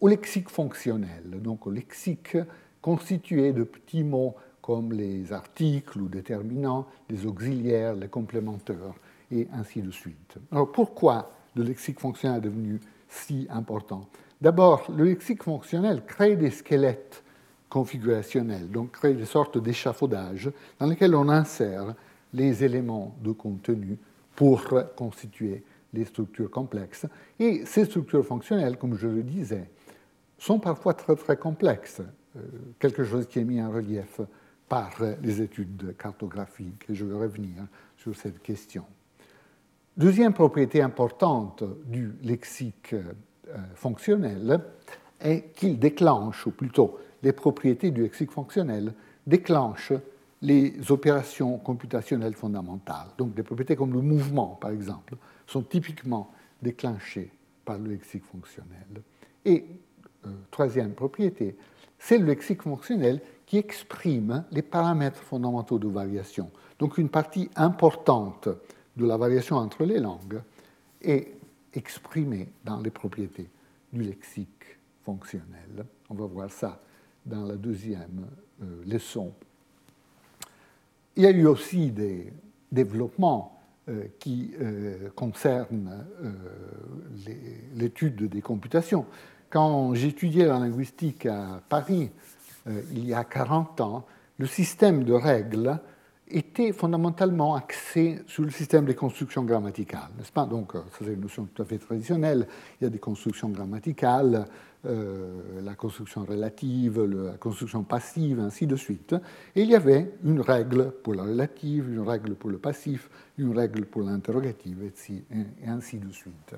au lexique fonctionnel, donc au lexique constitué de petits mots comme les articles ou déterminants, les auxiliaires, les complémentaires, et ainsi de suite. Alors pourquoi le lexique fonctionnel est devenu si important D'abord, le lexique fonctionnel crée des squelettes configurationnels, donc crée des sortes d'échafaudages dans lesquels on insère les éléments de contenu pour constituer les structures complexes. Et ces structures fonctionnelles, comme je le disais, sont parfois très très complexes, euh, quelque chose qui est mis en relief par les études cartographiques, et je vais revenir sur cette question. Deuxième propriété importante du lexique euh, fonctionnel est qu'il déclenche, ou plutôt les propriétés du lexique fonctionnel déclenchent les opérations computationnelles fondamentales. Donc des propriétés comme le mouvement, par exemple, sont typiquement déclenchées par le lexique fonctionnel. Et euh, troisième propriété, c'est le lexique fonctionnel qui exprime les paramètres fondamentaux de variation. Donc une partie importante de la variation entre les langues est exprimée dans les propriétés du lexique fonctionnel. On va voir ça dans la deuxième euh, leçon. Il y a eu aussi des développements euh, qui concernent l'étude des computations. Quand j'étudiais la linguistique à Paris, euh, il y a 40 ans, le système de règles était fondamentalement axé sur le système des constructions grammaticales, n'est-ce pas? Donc, euh, c'est une notion tout à fait traditionnelle. Il y a des constructions grammaticales, euh, la construction relative, la construction passive, ainsi de suite. Et il y avait une règle pour la relative, une règle pour le passif, une règle pour l'interrogative, et ainsi de suite.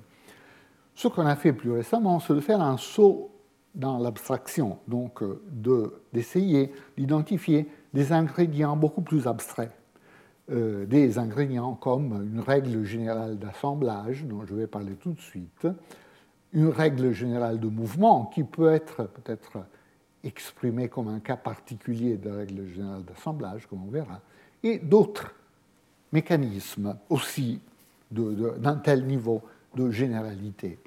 Ce qu'on a fait plus récemment, c'est de faire un saut dans l'abstraction, donc euh, d'essayer d'identifier des ingrédients beaucoup plus abstraits, euh, des ingrédients comme une règle générale d'assemblage, dont je vais parler tout de suite, une règle générale de mouvement qui peut être peut-être exprimée comme un cas particulier de règle générale d'assemblage, comme on verra, et d'autres mécanismes aussi d'un tel niveau de généralité.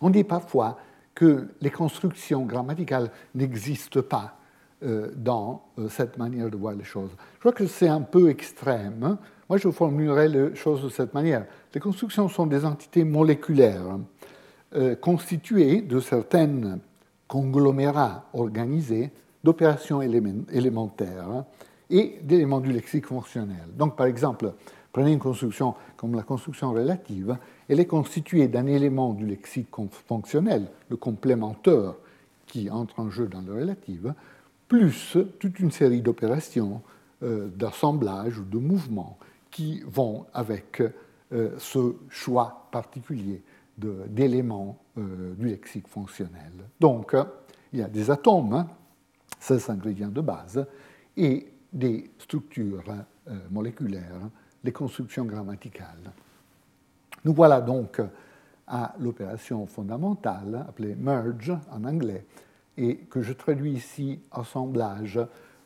On dit parfois que les constructions grammaticales n'existent pas dans euh, cette manière de voir les choses. Je crois que c'est un peu extrême. Moi, je formulerais les choses de cette manière. Les constructions sont des entités moléculaires euh, constituées de certains conglomérats organisés d'opérations élémentaires et d'éléments du lexique fonctionnel. Donc, par exemple, prenez une construction comme la construction relative, elle est constituée d'un élément du lexique fonctionnel, le complémentaire qui entre en jeu dans le relatif, plus toute une série d'opérations euh, d'assemblage ou de mouvements qui vont avec euh, ce choix particulier d'éléments euh, du lexique fonctionnel. Donc, il y a des atomes, 16 hein, ingrédients de base, et des structures moléculaires, les constructions grammaticales. Nous voilà donc à l'opération fondamentale, appelée merge en anglais, et que je traduis ici assemblage.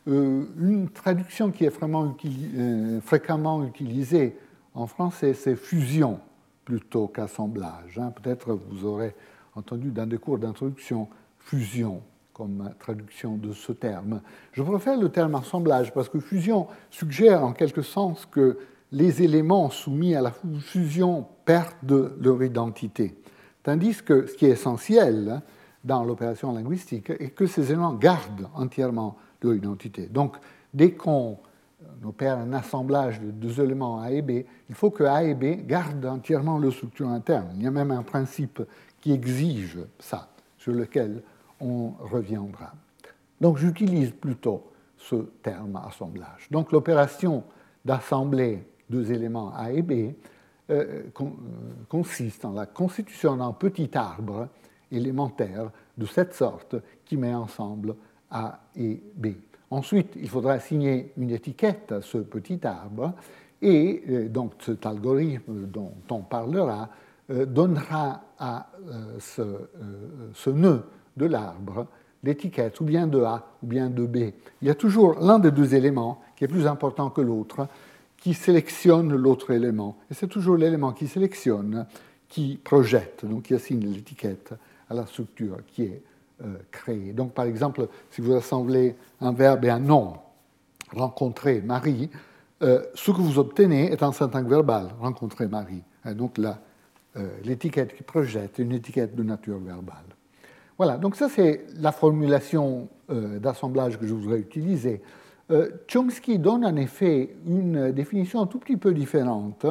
Euh, une traduction qui est vraiment euh, fréquemment utilisée en français, c'est fusion plutôt qu'assemblage. Hein. Peut-être vous aurez entendu dans des cours d'introduction fusion comme traduction de ce terme. Je préfère le terme assemblage parce que fusion suggère en quelque sens que les éléments soumis à la fusion perdent leur identité. Tandis que ce qui est essentiel dans l'opération linguistique est que ces éléments gardent entièrement leur identité. Donc, dès qu'on opère un assemblage de deux éléments A et B, il faut que A et B gardent entièrement leur structure interne. Il y a même un principe qui exige ça, sur lequel on reviendra. Donc j'utilise plutôt ce terme assemblage. Donc l'opération d'assembler deux éléments A et B, euh, euh, consiste en la constitution d'un petit arbre élémentaire de cette sorte qui met ensemble A et B. Ensuite, il faudra assigner une étiquette à ce petit arbre et euh, donc cet algorithme dont on parlera donnera à ce, ce nœud de l'arbre l'étiquette ou bien de A ou bien de B. Il y a toujours l'un des deux éléments qui est plus important que l'autre qui sélectionne l'autre élément. Et c'est toujours l'élément qui sélectionne qui projette, donc qui assigne l'étiquette à la structure qui est euh, créée. Donc par exemple, si vous assemblez un verbe et un nom, rencontrer Marie, euh, ce que vous obtenez est un syntaxe verbal, rencontrer Marie. Et donc là, euh, l'étiquette qui projette une étiquette de nature verbale. Voilà, donc ça c'est la formulation d'assemblage que je voudrais utiliser. Chomsky donne en effet une définition un tout petit peu différente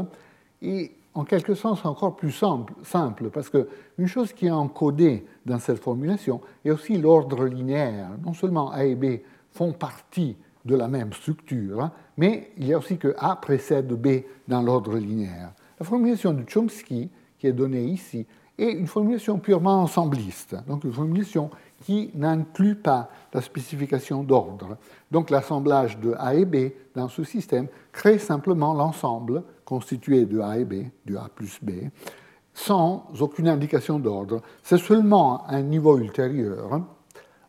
et en quelque sens encore plus simple, simple parce qu'une chose qui est encodée dans cette formulation est aussi l'ordre linéaire. Non seulement A et B font partie de la même structure, hein, mais il y a aussi que A précède B dans l'ordre linéaire. La formulation de Chomsky, qui est donnée ici, est une formulation purement ensembliste, donc une formulation qui n'inclut pas la spécification d'ordre. Donc l'assemblage de A et B dans ce système crée simplement l'ensemble constitué de A et B, du A plus B, sans aucune indication d'ordre. C'est seulement à un niveau ultérieur, hein,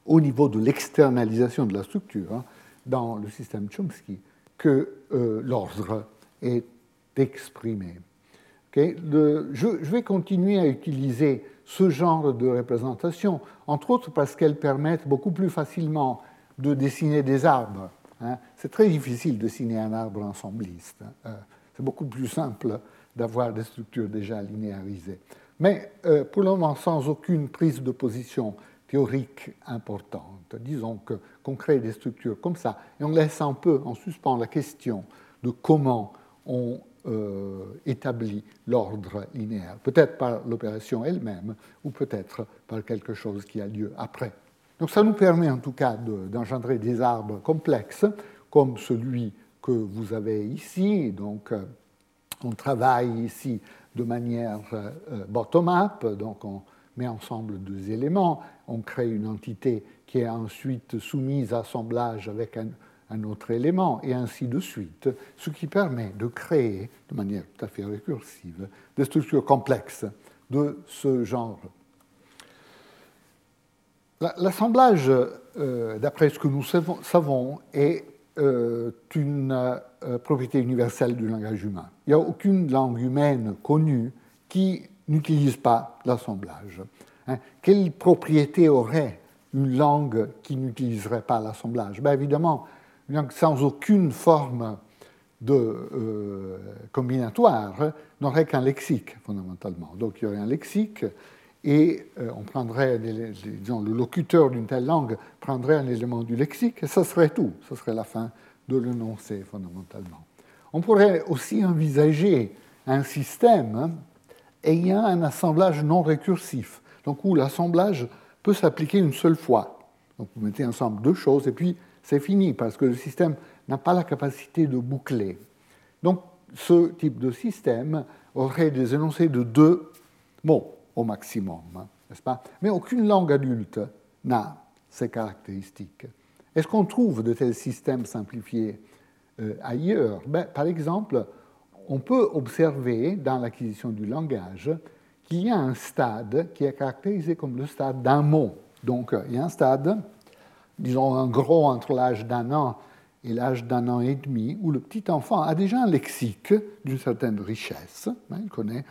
au niveau de l'externalisation de la structure, hein, dans le système Chomsky, que euh, l'ordre est exprimé. je, vais continuer à utiliser ce genre de représentation, entre autres parce qu'elles permettent beaucoup plus facilement de dessiner des arbres. Hein. C'est très difficile de dessiner un arbre ensembliste. Euh, c'est beaucoup plus simple d'avoir des structures déjà linéarisées. Mais euh, pour le moment, sans aucune prise de position théorique importante. Disons qu'on crée des structures comme ça et on laisse un peu en suspens la question de comment on euh, établit l'ordre linéaire, peut-être par l'opération elle-même ou peut-être par quelque chose qui a lieu après. Donc ça nous permet en tout cas d'engendrer des arbres complexes comme celui que vous avez ici. Donc, euh, on travaille ici de manière euh, bottom-up, donc on met ensemble deux éléments, on crée une entité qui est ensuite soumise à assemblage avec un, un autre élément, et ainsi de suite, ce qui permet de créer, de manière tout à fait récursive, des structures complexes de ce genre. L'assemblage, euh, d'après ce que nous savons, est euh, une euh, propriété universelle du langage humain. Il n'y a aucune langue humaine connue qui n'utilise pas l'assemblage. Hein. Quelle propriété aurait une langue qui n'utiliserait pas l'assemblage? Ben Évidemment, une langue sans aucune forme de euh, combinatoire n'aurait qu'un lexique, fondamentalement. Donc il y aurait un lexique et on prendrait, disons, le locuteur d'une telle langue prendrait un élément du lexique, et ça serait tout, ce serait la fin de l'énoncé fondamentalement. On pourrait aussi envisager un système hein, ayant un assemblage non récursif, donc où l'assemblage peut s'appliquer une seule fois. Donc vous mettez ensemble deux choses et puis c'est fini parce que le système n'a pas la capacité de boucler. Donc ce type de système aurait des énoncés de deux mots au maximum, hein, n'est-ce pas? Mais aucune langue adulte n'a ces caractéristiques. Est-ce qu'on trouve de tels systèmes simplifiés euh, ailleurs? Ben, Par exemple, on peut observer dans l'acquisition du langage qu'il y a un stade qui est caractérisé comme le stade d'un mot. Donc il y a un stade, disons un gros entre l'âge d'un an et l'âge d'un an et demi, où le petit enfant a déjà un lexique d'une certaine richesse. Hein, il connaît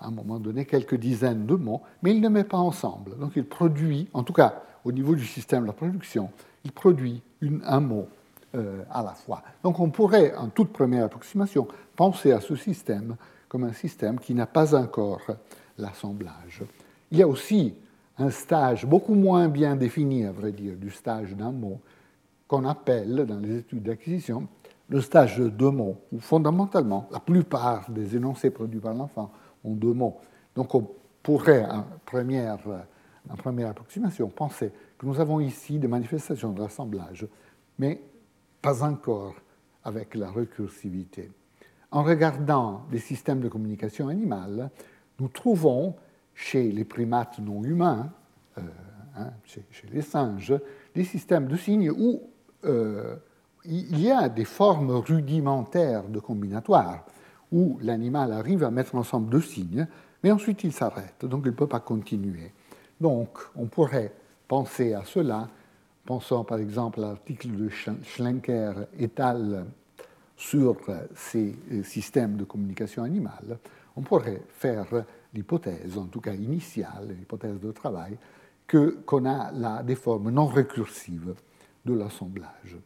à un moment donné quelques dizaines de mots, mais il ne met pas ensemble. Donc il produit, en tout cas au niveau du système de la production, il produit un mot euh, à la fois. Donc on pourrait, en toute première approximation, penser à ce système comme un système qui n'a pas encore l'assemblage. Il y a aussi un stage beaucoup moins bien défini, à vrai dire, du stage d'un mot, qu'on appelle, dans les études d'acquisition, le stage de deux mots, où fondamentalement, la plupart des énoncés produits par l'enfant ont deux mots. Donc on pourrait, en première, en approximation, penser que nous avons ici des manifestations de l'assemblage, mais pas encore avec la récursivité. En regardant les systèmes de communication animale, nous trouvons chez les primates non humains, euh, hein, chez, les singes, des systèmes de signes où euh, il y a des formes rudimentaires de combinatoire, où l'animal arrive à mettre ensemble deux signes, mais ensuite il s'arrête, donc il ne peut pas continuer. Donc on pourrait penser à cela. Pensons par exemple à l'article de Schlenker et al. sur ces systèmes de communication animale, on pourrait faire l'hypothèse, en tout cas initiale, l'hypothèse de travail, qu'on a là des formes non récursives de l'assemblage.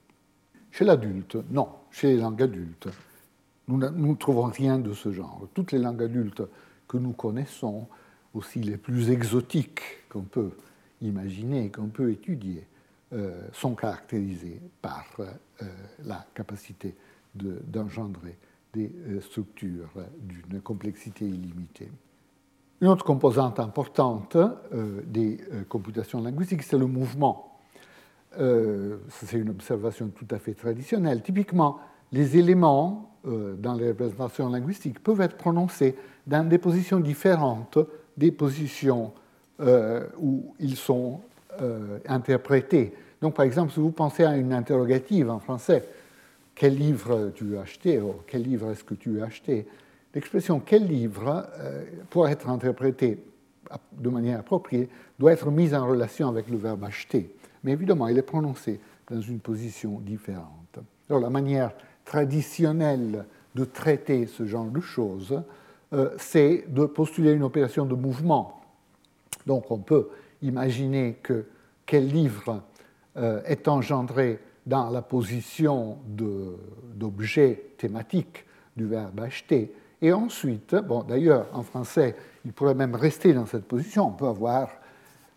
Chez l'adulte, non. Chez les langues adultes, nous ne trouvons rien de ce genre. Toutes les langues adultes que nous connaissons, aussi les plus exotiques qu'on peut imaginer, qu'on peut étudier, euh, sont caractérisées par euh, la capacité d'engendrer des euh, structures d'une complexité illimitée. Une autre composante importante des computations linguistiques, c'est le mouvement. c'est une observation tout à fait traditionnelle. Typiquement, les éléments dans les représentations linguistiques peuvent être prononcés dans des positions différentes des positions où ils sont interprétés. Donc, par exemple, si vous pensez à une interrogative en français, quel livre tu as acheté ou quel livre est-ce que tu as acheté L'expression quel livre, euh, pour être interprétée de manière appropriée, doit être mise en relation avec le verbe acheter. Mais évidemment, il est prononcé dans une position différente. Alors, la manière traditionnelle de traiter ce genre de choses, euh, c'est de postuler une opération de mouvement. Donc, on peut imaginer que quel livre euh, est engendré dans la position d'objet thématique du verbe acheter. Et ensuite, bon, d'ailleurs, en français, il pourrait même rester dans cette position. On peut avoir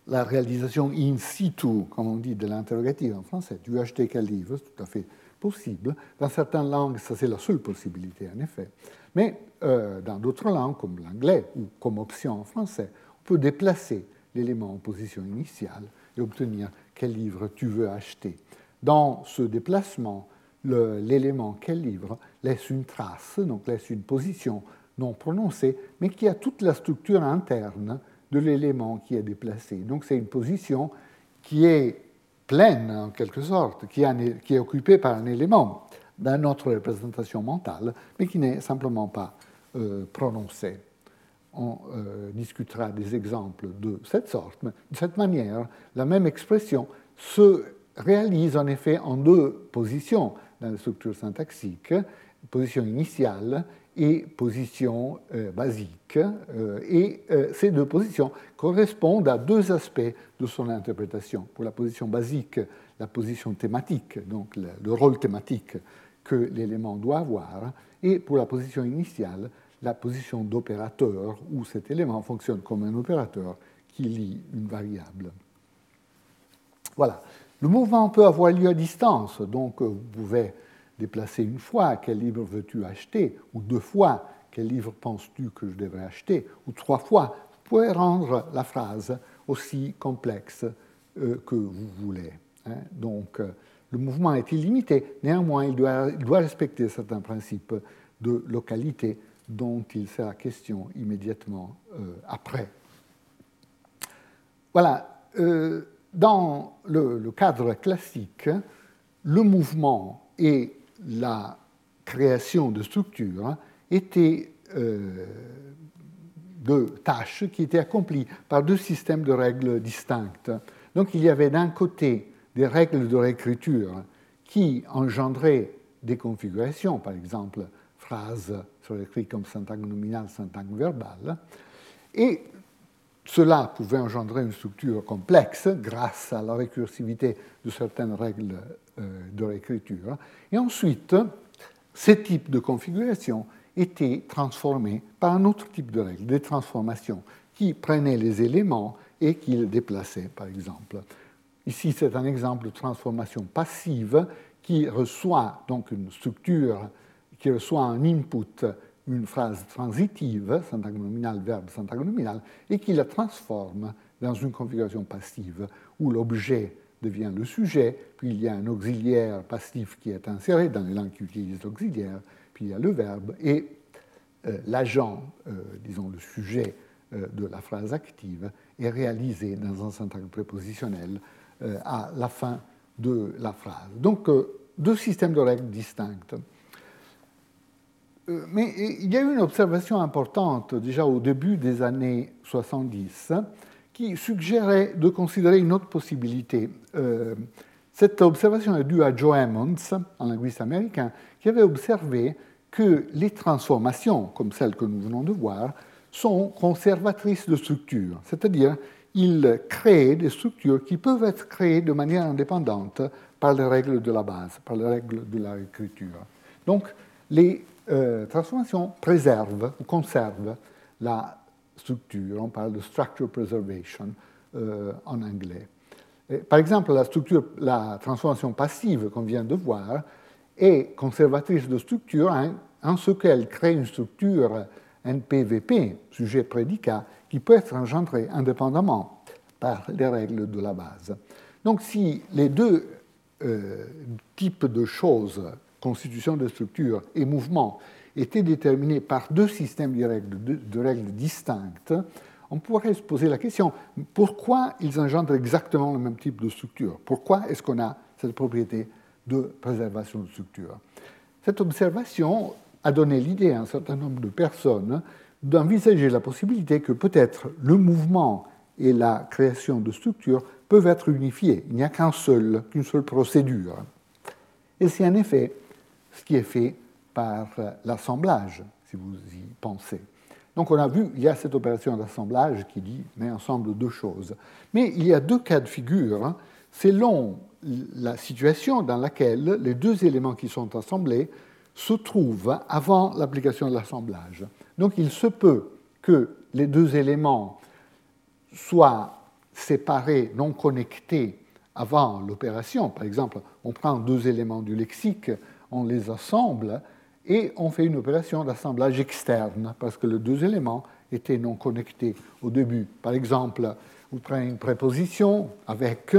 la réalisation in situ, comme on dit, de l'interrogative en français. Tu veux acheter quel livre? C'est tout à fait possible. Dans certaines langues, ça c'est la seule possibilité, en effet. Mais euh, dans d'autres langues, comme l'anglais ou comme option en français, on peut déplacer l'élément en position initiale et obtenir quel livre tu veux acheter. Dans ce déplacement, l'élément quel livre laisse une trace, donc laisse une position non prononcée, mais qui a toute la structure interne de l'élément qui est déplacé. Donc c'est une position qui est pleine, en quelque sorte, qui, est occupée par un élément dans notre représentation mentale, mais qui n'est simplement pas euh, prononcé. On euh, discutera des exemples de cette sorte, mais de cette manière, la même expression se réalise en effet en deux positions dans la structure syntaxique, position initiale et position euh, basique. Euh, et euh, ces deux positions correspondent à deux aspects de son interprétation. Pour la position basique, la position thématique, donc le, rôle thématique que l'élément doit avoir, et pour la position initiale, la position d'opérateur, où cet élément fonctionne comme un opérateur qui lit une variable. Voilà. Le mouvement peut avoir lieu à distance, donc vous pouvez déplacer une fois quel livre veux-tu acheter, ou deux fois quel livre penses-tu que je devrais acheter, ou trois fois. Vous pouvez rendre la phrase aussi complexe euh, que vous voulez. Hein. Donc euh, le mouvement est illimité, néanmoins il doit, respecter certains principes de localité dont il sera question immédiatement euh, après. Voilà. dans le, cadre classique, le mouvement et la création de structures étaient euh, deux tâches qui étaient accomplies par deux systèmes de règles distinctes. Donc il y avait d'un côté des règles de réécriture qui engendraient des configurations, par exemple phrases sur écrites comme syntagme nominal, syntagme verbal, et cela pouvait engendrer une structure complexe grâce à la récursivité de certaines règles euh, de réécriture. Et ensuite, ces types de configurations étaient transformés par un autre type de règles, des transformations, qui prenaient les éléments et qui les déplaçaient, par exemple. Ici, c'est un exemple de transformation passive qui reçoit donc une structure, qui reçoit un input une phrase transitive, syntagme nominal, verbe, syntagme nominal, et qui la transforme dans une configuration passive où l'objet devient le sujet, puis il y a un auxiliaire passif qui est inséré dans les langues qui utilisent l'auxiliaire, puis il y a le verbe, et euh, l'agent, euh, disons le sujet euh, de la phrase active, est réalisé dans un syntagme prépositionnel à la fin de la phrase. Donc deux systèmes de règles distinctes. Euh, mais il y a eu une observation importante déjà au début des années 70 qui suggérait de considérer une autre possibilité. Euh, Cette observation est due à Joe Emmons, un linguiste américain, qui avait observé que les transformations, comme celles que nous venons de voir, sont conservatrices de structures, c'est-à-dire il crée des structures qui peuvent être créées de manière indépendante par les règles de la base, par les règles de la écriture. Donc, les euh, transformations préservent ou conservent la structure. On parle de structure preservation euh, en anglais. par exemple, la, transformation passive qu'on vient de voir est conservatrice de structure en ce qu'elle crée une structure NPVP, sujet-prédicat, qui peut être engendré indépendamment par les règles de la base. Donc si les deux euh, types de choses, constitution de structure et mouvement, étaient déterminés par deux systèmes de règles, règles distinctes, on pourrait se poser la question pourquoi ils engendrent exactement le même type de structure? Pourquoi est-ce qu'on a cette propriété de préservation de structure Cette observation a donné l'idée à un certain nombre de personnes d'envisager la possibilité que peut-être le mouvement et la création de structures peuvent être unifiés. Il n'y a qu'un seul, qu'une seule procédure. Et c'est en effet ce qui est fait par l'assemblage, si vous y pensez. Donc on a vu, il y a cette opération d'assemblage qui dit met ensemble deux choses. Mais il y a deux cas de figure hein, selon la situation dans laquelle les deux éléments qui sont assemblés se trouvent avant l'application de l'assemblage. Donc il se peut que les deux éléments soient séparés, non connectés avant l'opération. Par exemple, on prend deux éléments du lexique, on les assemble et on fait une opération d'assemblage externe parce que les deux éléments étaient non connectés au début. Par exemple, vous prenez une préposition avec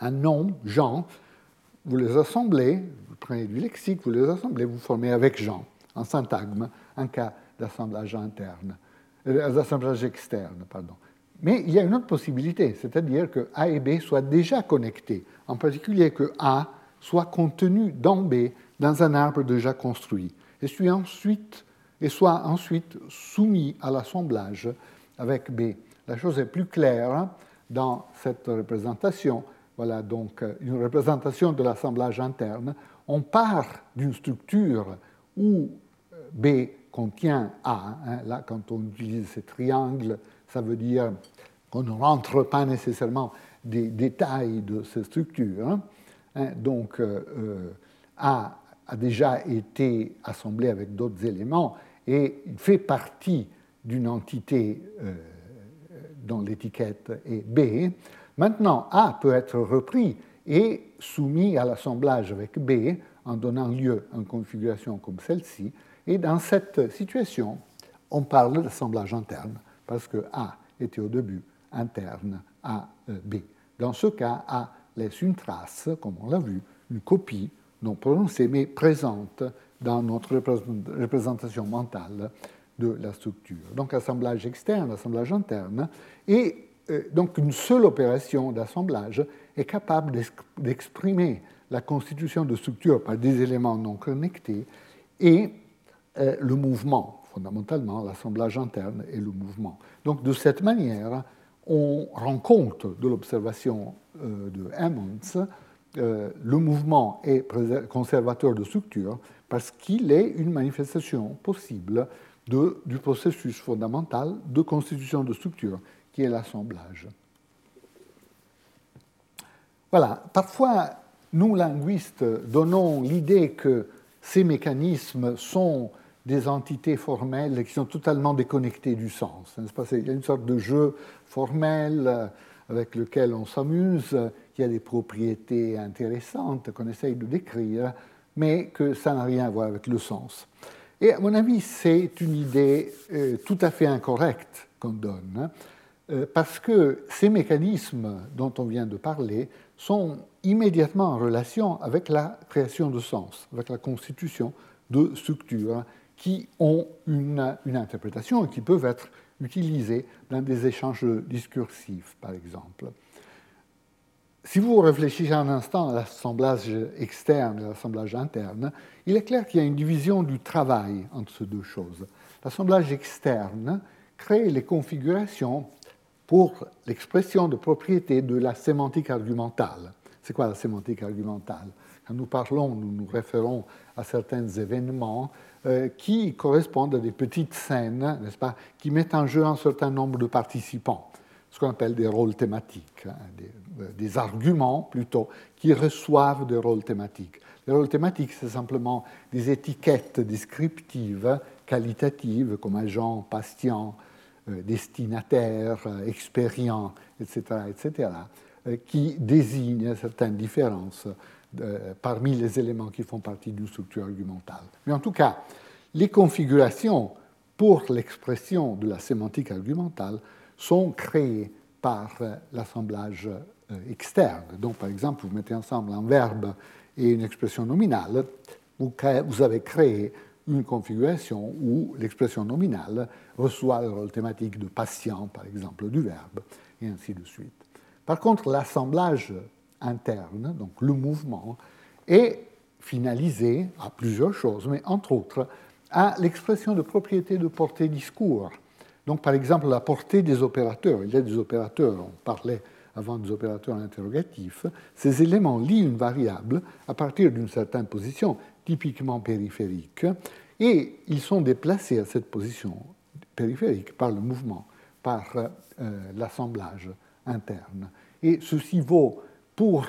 un nom, Jean, vous les assemblez, vous prenez du lexique, vous les assemblez, vous formez avec Jean, en syntagme, un cas d'assemblage interne, euh, d'assemblage externe, pardon. Mais il y a une autre possibilité, c'est-à-dire que A et B soient déjà connectés, en particulier que A soit contenu dans B dans un arbre déjà construit, et soit ensuite, soumis à l'assemblage avec B. La chose est plus claire dans cette représentation. Voilà donc une représentation de l'assemblage interne. On part d'une structure où B contient A. Hein. Là, quand on utilise ces triangles, ça veut dire qu'on ne rentre pas nécessairement des détails de ces structures. Hein. Donc, euh, euh, A a déjà été assemblé avec d'autres éléments et fait partie d'une entité euh, dont l'étiquette est B. Maintenant, A peut être repris et soumis à l'assemblage avec B en donnant lieu à une configuration comme celle-ci. Et dans cette situation, on parle d'assemblage interne, parce que A était au début interne à euh, B. Dans ce cas, A laisse une trace, comme on l'a vu, une copie, non prononcée, mais présente dans notre représentation mentale de la structure. Donc assemblage externe, assemblage interne, et euh, donc une seule opération d'assemblage est capable d'exprimer la constitution de structure par des éléments non connectés et euh, le mouvement, fondamentalement l'assemblage interne et le mouvement. Donc de cette manière, on rend compte de l'observation euh, de Emmons, euh, le mouvement est conservateur de structure parce qu'il est une manifestation possible du processus fondamental de constitution de structure, qui est l'assemblage. Voilà, parfois, nous, linguistes, donnons l'idée que ces mécanismes sont des entités formelles qui sont totalement déconnectées du sens. Il y a une sorte de jeu formel euh, avec lequel on s'amuse, qui a des propriétés intéressantes qu'on essaye de décrire, mais que ça n'a rien à voir avec le sens. Et à mon avis, c'est une idée euh, tout à fait incorrecte qu'on donne, hein, euh, parce que ces mécanismes dont on vient de parler sont immédiatement en relation avec la création de sens, avec la constitution de structures qui ont une, interprétation et qui peuvent être utilisées dans des échanges discursifs, par exemple. Si vous réfléchissez un instant à l'assemblage externe et l'assemblage interne, il est clair qu'il y a une division du travail entre ces deux choses. L'assemblage externe crée les configurations pour l'expression de propriétés de la sémantique argumentale, C'est quoi la sémantique argumentale? Quand nous parlons, nous nous référons à certains événements qui correspondent à des petites scènes, n'est-ce pas, qui mettent en jeu un certain nombre de participants, ce qu'on appelle des rôles thématiques, hein, des, euh, des, arguments plutôt, qui reçoivent des rôles thématiques. Les rôles thématiques, c'est simplement des étiquettes descriptives, qualitatives, comme agent, patient, euh, destinataire, expérient, etc., etc., qui désignent certaines différences parmi les éléments qui font partie d'une structure argumentale. Mais en tout cas, les configurations pour l'expression de la sémantique argumentale sont créées par euh, l'assemblage euh, externe. Donc, par exemple, vous mettez ensemble un verbe et une expression nominale, vous, vous avez créé une configuration où l'expression nominale reçoit le rôle thématique de patient, par exemple, du verbe, et ainsi de suite. Par contre, l'assemblage interne, donc le mouvement, est finalisé à plusieurs choses, mais entre autres à l'expression de propriétés de portée discours. Donc, par exemple, la portée des opérateurs. Il y a des opérateurs, on parlait avant des opérateurs interrogatifs. Ces éléments lient une variable à partir d'une certaine position, typiquement périphérique, et ils sont déplacés à cette position périphérique par le mouvement, par euh, l'assemblage interne. Et ceci vaut pour,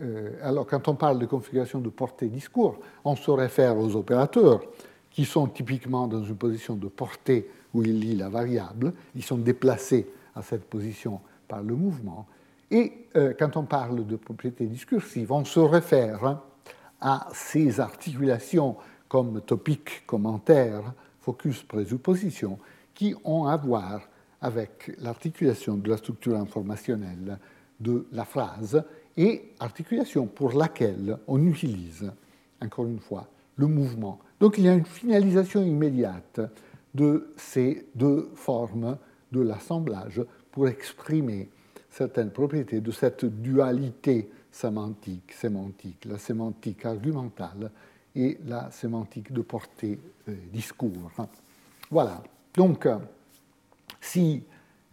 euh, alors quand on parle de configuration de portée discours, on se réfère aux opérateurs qui sont typiquement dans une position de portée où ils lient la variable, ils sont déplacés à cette position par le mouvement. Et euh, quand on parle de propriété discursive, on se réfère à ces articulations comme topic, commentaire, focus, présupposition, qui ont à voir avec l'articulation de la structure informationnelle de la phrase et articulation pour laquelle on utilise, encore une fois, le mouvement. Donc il y a une finalisation immédiate de ces deux formes de l'assemblage pour exprimer certaines propriétés de cette dualité sémantique, sémantique la sémantique argumentale et la sémantique de portée euh, discours. Voilà. Donc, si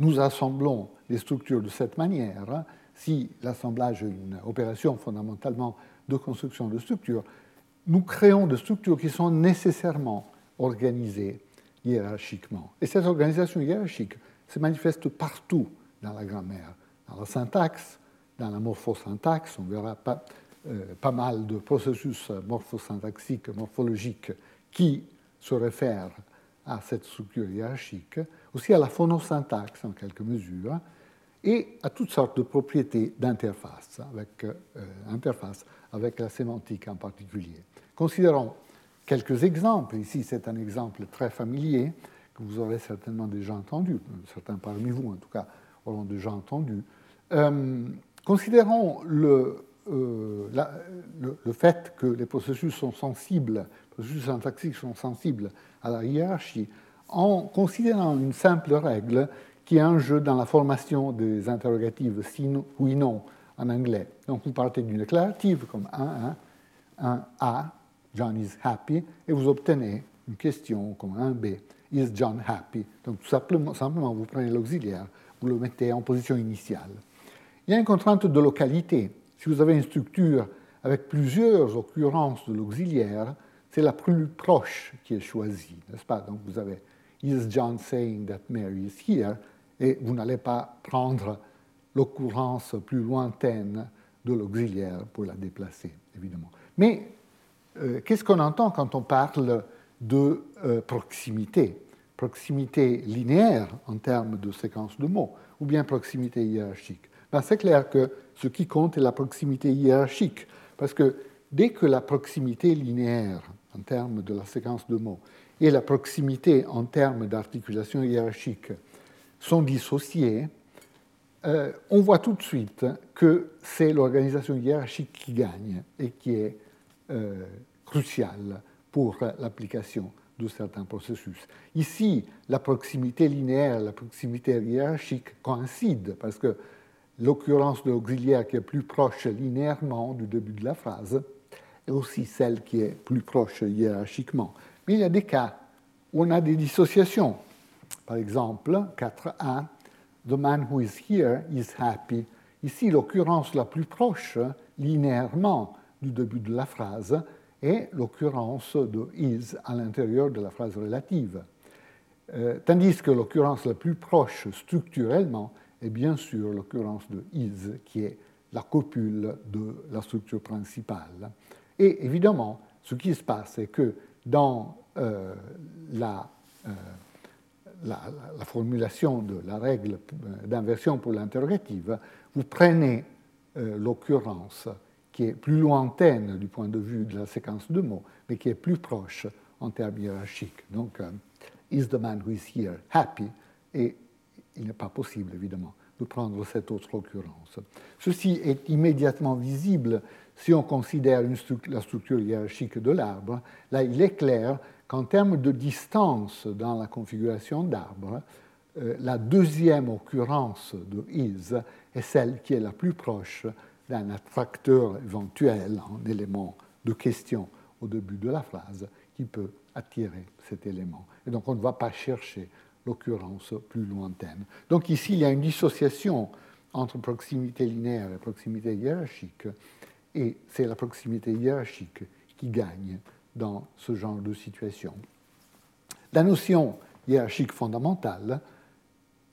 nous assemblons les structures de cette manière, si l'assemblage est une opération fondamentalement de construction de structures, nous créons des structures qui sont nécessairement organisées hiérarchiquement. Et cette organisation hiérarchique se manifeste partout dans la grammaire, dans la syntaxe, dans la morphosyntaxe. On verra pas, euh, pas mal de processus morphosyntaxiques, morphologiques qui se réfèrent à cette structure hiérarchique, aussi à la phonosyntaxe en quelque mesure, et à toutes sortes de propriétés d'interface avec, euh, interface avec la sémantique en particulier. Considérons quelques exemples. Ici, c'est un exemple très familier que vous aurez certainement déjà entendu, certains parmi vous en tout cas auront déjà entendu. Euh, considérons le, euh, le, le, fait que les processus sont sensibles, les processus syntaxiques sont sensibles à la hiérarchie, en considérant une simple règle qui est un jeu dans la formation des interrogatives si oui non en anglais. Donc vous partez d'une déclarative comme un, un, un A, John is happy, et vous obtenez une question comme un B, is John happy? Donc tout simplement vous prenez l'auxiliaire, vous le mettez en position initiale. Il y a une contrainte de localité. Si vous avez une structure avec plusieurs occurrences de l'auxiliaire, c'est la plus proche qui est choisie, n'est-ce pas? Donc vous avez Is John saying that Mary is here? Et vous n'allez pas prendre l'occurrence plus lointaine de l'auxiliaire pour la déplacer, évidemment. Mais euh, qu'est-ce qu'on entend quand on parle de euh, proximité? Proximité linéaire en termes de séquence de mots, ou bien proximité hiérarchique? Ben, C'est clair que ce qui compte est la proximité hiérarchique, parce que dès que la proximité linéaire en termes de la séquence de mots et la proximité en termes d'articulation hiérarchique sont dissociés, euh, on voit tout de suite que c'est l'organisation hiérarchique qui gagne et qui est euh, cruciale pour l'application de certains processus. Ici, la proximité linéaire, la proximité hiérarchique coïncident parce que l'occurrence de l'auxiliaire qui est plus proche linéairement du début de la phrase est aussi celle qui est plus proche hiérarchiquement. Mais il y a des cas où on a des dissociations. Par exemple, 4a, The man who is here is happy, Ici, l'occurrence la plus proche, linéairement, du début de la phrase est l'occurrence de is à l'intérieur de la phrase relative. Euh, tandis que l'occurrence la plus proche structurellement est bien sûr l'occurrence de is, qui est la copule de la structure principale. Et évidemment, ce qui se passe, c'est que dans euh, la, euh, la, la, formulation de la règle d'inversion pour l'interrogative, vous prenez l'occurrence qui est plus lointaine du point de vue de la séquence de mots, mais qui est plus proche en termes hiérarchiques. Donc, is the man who is here happy? Et il n'est pas possible, évidemment, prendre cette autre occurrence. Ceci est immédiatement visible si on considère la structure hiérarchique de l'arbre. Là, il est clair qu'en termes de distance dans la configuration d'arbre, euh, la deuxième occurrence de is est celle qui est la plus proche d'un attracteur éventuel en élément de question au début de la phrase qui peut attirer cet élément. Et donc on ne va pas chercher l'occurrence plus lointaine. Donc ici, il y a une dissociation entre proximité linéaire et proximité hiérarchique, et c'est la proximité hiérarchique qui gagne dans ce genre de situation. La notion hiérarchique fondamentale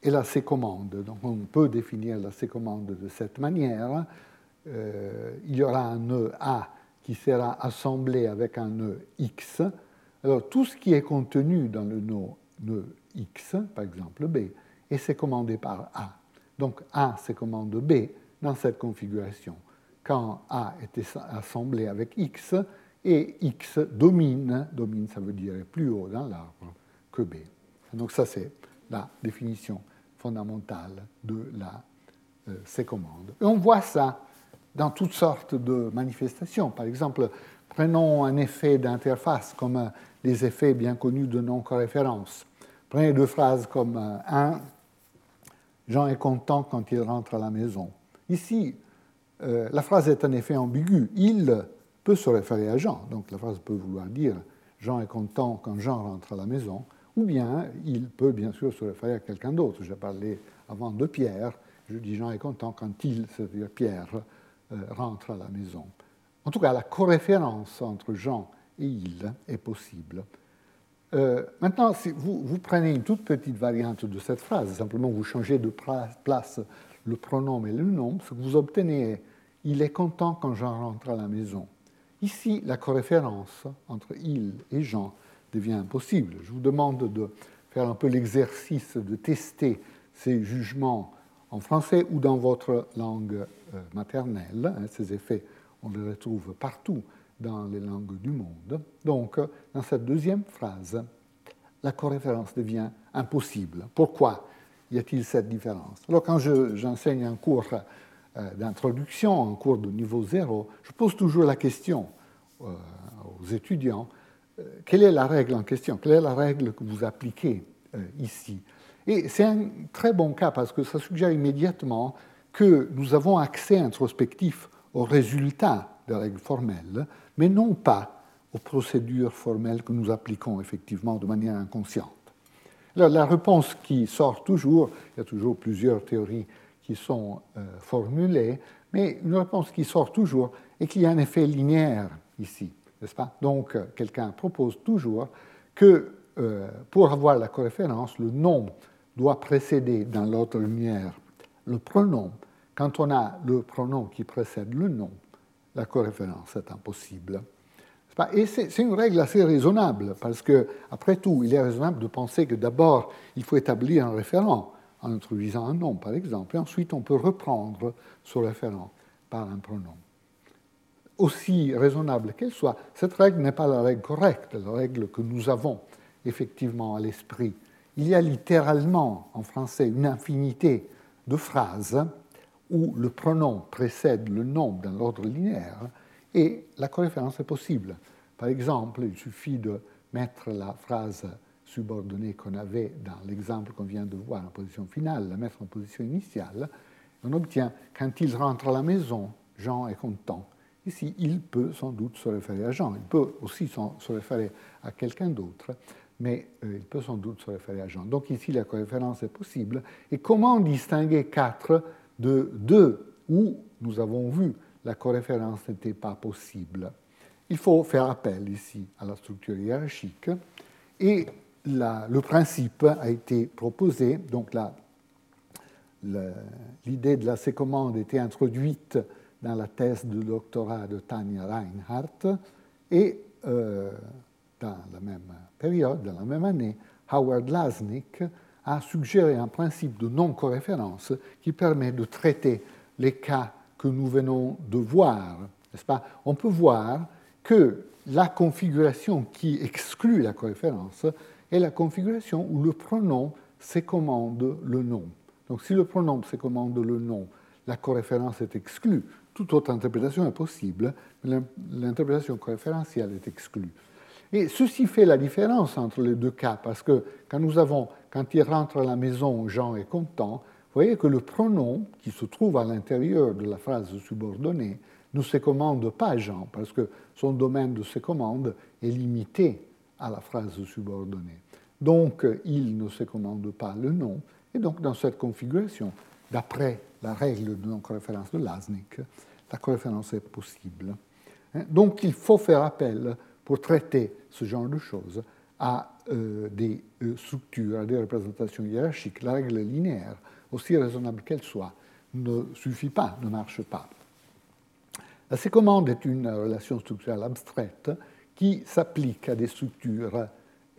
est la sécommande. Donc on peut définir la sécommande de cette manière. Euh, il y aura un nœud A qui sera assemblé avec un nœud X. Alors tout ce qui est contenu dans le nœud X, par exemple B, est sécommandé par A. Donc A sécommande B dans cette configuration. Quand A est assemblé avec X, et X domine, domine ça veut dire plus haut dans l'arbre que B. Donc ça c'est la définition fondamentale de la euh, sécommande. Et on voit ça dans toutes sortes de manifestations. Par exemple, prenons un effet d'interface comme les effets bien connus de non-corréférence. Prenez deux phrases comme euh, un Jean est content quand il rentre à la maison. Ici, euh, la phrase est en effet ambiguë. Il peut se référer à Jean, donc la phrase peut vouloir dire Jean est content quand Jean rentre à la maison, ou bien il peut bien sûr se référer à quelqu'un d'autre. J'ai parlé avant de Pierre, je dis Jean est content quand il, c'est-à-dire Pierre, euh, rentre à la maison. En tout cas, la corréférence entre Jean et il est possible. Euh, maintenant, si vous, vous, prenez une toute petite variante de cette phrase, simplement vous changez de place le pronom et le nom, ce que vous obtenez est il est content quand Jean rentre à la maison. Ici, la corréférence entre il et Jean devient impossible. Je vous demande de faire un peu l'exercice de tester ces jugements en français ou dans votre langue euh, maternelle. Hein, ces effets, on les retrouve partout dans les langues du monde. Donc, dans cette deuxième phrase, la corréférence devient impossible. Pourquoi y a-t-il cette différence? Alors, quand j'enseigne un cours euh, d'introduction, un cours de niveau zéro, je pose toujours la question euh, aux étudiants quelle est la règle en question? Quelle est la règle que vous appliquez ici? Et c'est un très bon cas parce que ça suggère immédiatement que nous avons accès introspectif aux résultats des règles formelles, mais non pas aux procédures formelles que nous appliquons effectivement de manière inconsciente. Alors, la réponse qui sort toujours, il y a toujours plusieurs théories qui sont euh, formulées, mais une réponse qui sort toujours est qu'il y a un effet linéaire ici, n'est-ce pas? Donc, euh, quelqu'un propose toujours que euh, pour avoir la corréférence, le nom doit précéder dans l'autre lumière le pronom. Quand on a le pronom qui précède le nom, la corréférence est impossible. Et c'est une règle assez raisonnable, parce que, après tout, il est raisonnable de penser que d'abord, il faut établir un référent en introduisant un nom, par exemple, et ensuite on peut reprendre ce référent par un pronom. Aussi raisonnable qu'elle soit, cette règle n'est pas la règle correcte, la règle que nous avons effectivement à l'esprit il y a littéralement en français une infinité de phrases où le pronom précède le nom dans l'ordre linéaire et la corréférence est possible. Par exemple, il suffit de mettre la phrase subordonnée qu'on avait dans l'exemple qu'on vient de voir en position finale, la mettre en position initiale. On obtient quand il rentre à la maison, Jean est content. Ici, il peut sans doute se référer à Jean. Il peut aussi se référer à quelqu'un d'autre mais euh, il peut sans doute se référer à Jean. Donc ici, la corréférence est possible. Et comment distinguer 4 de 2 où nous avons vu la coréférence n'était pas possible. Il faut faire appel ici à la structure hiérarchique et le principe a été proposé, donc l'idée de la sécommande était introduite dans la thèse de doctorat de Tanja Reinhardt et euh, dans la même période, dans la même année, Howard Lasnik a suggéré un principe de non-coréférence qui permet de traiter les cas que nous venons de voir. Pas? On peut voir que la configuration qui exclut la coréférence est la configuration où le pronom s'écommande le nom. Donc si le pronom s'écommande le nom, la coréférence est exclue. Toute autre interprétation est possible, mais l'interprétation coréférentielle est exclue. Et ceci fait la différence entre les deux cas, parce que quand nous avons, quand il rentre à la maison, Jean est content, vous voyez que le pronom qui se trouve à l'intérieur de la phrase subordonnée ne se commande pas Jean, parce que son domaine de se commande est limité à la phrase subordonnée. Donc, il ne se commande pas le nom, et donc dans cette configuration, d'après la règle de non-référence de Lasnik, la coréférence est possible. Hein, donc, il faut faire appel pour traiter ce genre de choses à euh, des euh, structures, à des représentations hiérarchiques. La règle linéaire, aussi raisonnable qu'elle soit, ne suffit pas, ne marche pas. La sécommande est une relation structurelle abstraite qui s'applique à des structures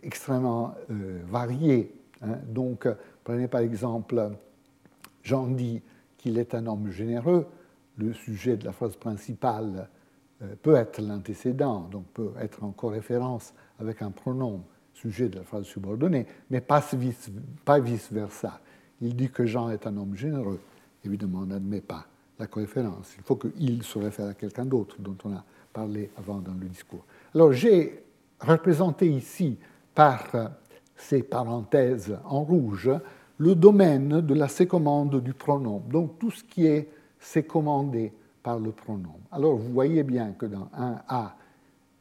extrêmement euh, variées. Hein. Donc, prenez par exemple, Jean dit qu'il est un homme généreux, le sujet de la phrase principale peut être l'antécédent, donc peut être en corréférence avec un pronom sujet de la phrase subordonnée, mais pas vice-versa. Il dit que Jean est un homme généreux. Évidemment, on n'admet pas la coréférence. Il faut qu'il se réfère à quelqu'un d'autre dont on a parlé avant dans le discours. Alors j'ai représenté ici par ces parenthèses en rouge le domaine de la sécommande du pronom, donc tout ce qui est sécommandé par le pronom. Alors vous voyez bien que dans un a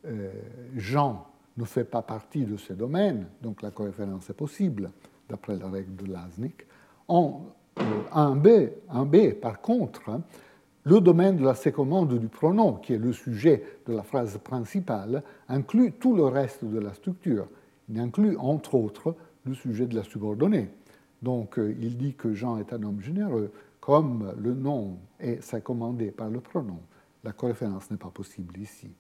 euh, Jean ne fait pas partie de ce domaine, donc la coréférence est possible, d'après la règle de Lasnik. En euh, un b un b par contre, hein, le domaine de la sécommande du pronom, qui est le sujet de la phrase principale, inclut tout le reste de la structure. Il inclut, entre autres, le sujet de la subordonnée. Donc, euh, il dit que Jean est un homme généreux, comme le nom est sécommandé par le pronom, la coréférence n'est pas possible ici.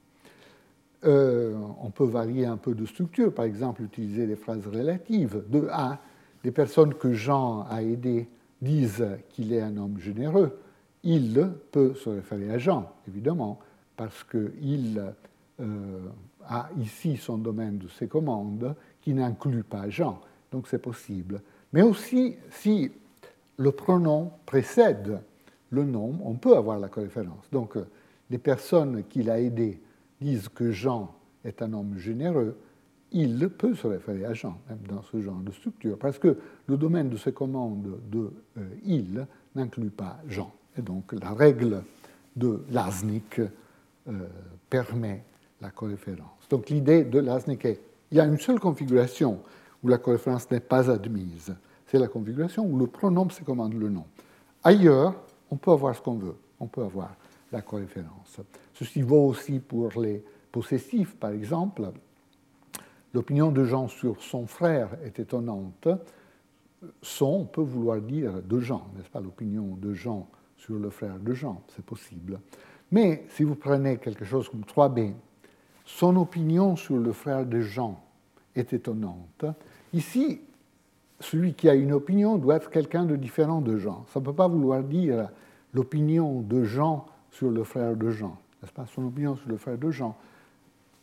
Euh, on peut varier un peu de structure, par exemple utiliser des phrases relatives. De A, les personnes que Jean a aidées disent qu'il est un homme généreux. Il peut se référer à Jean, évidemment, parce qu'il euh, a ici son domaine de ses commandes qui n'inclut pas Jean. Donc c'est possible. Mais aussi, si le pronom précède le nom, on peut avoir la coréférence. Donc, euh, les personnes qu'il a aidées disent que Jean est un homme généreux, il peut se référer à Jean, même dans ce genre de structure, parce que le domaine de ses commandes de euh, il n'inclut pas Jean. Et donc, la règle de Lasnik euh, permet la coréférence. Donc, l'idée de Lasnik est il y a une seule configuration où la coréférence n'est pas admise c'est la configuration où le pronom se commande le nom. Ailleurs, on peut avoir ce qu'on veut, on peut avoir la coréférence. Ceci vaut aussi pour les possessifs, par exemple. L'opinion de Jean sur son frère est étonnante. Son peut vouloir dire de Jean, n'est-ce pas? L'opinion de Jean sur le frère de Jean, c'est possible. Mais si vous prenez quelque chose comme 3b, son opinion sur le frère de Jean est étonnante. Ici, celui qui a une opinion doit être quelqu'un de différent de Jean. Ça ne peut pas vouloir dire l'opinion de Jean sur le frère de Jean. N'est-ce pas? Son opinion sur le frère de Jean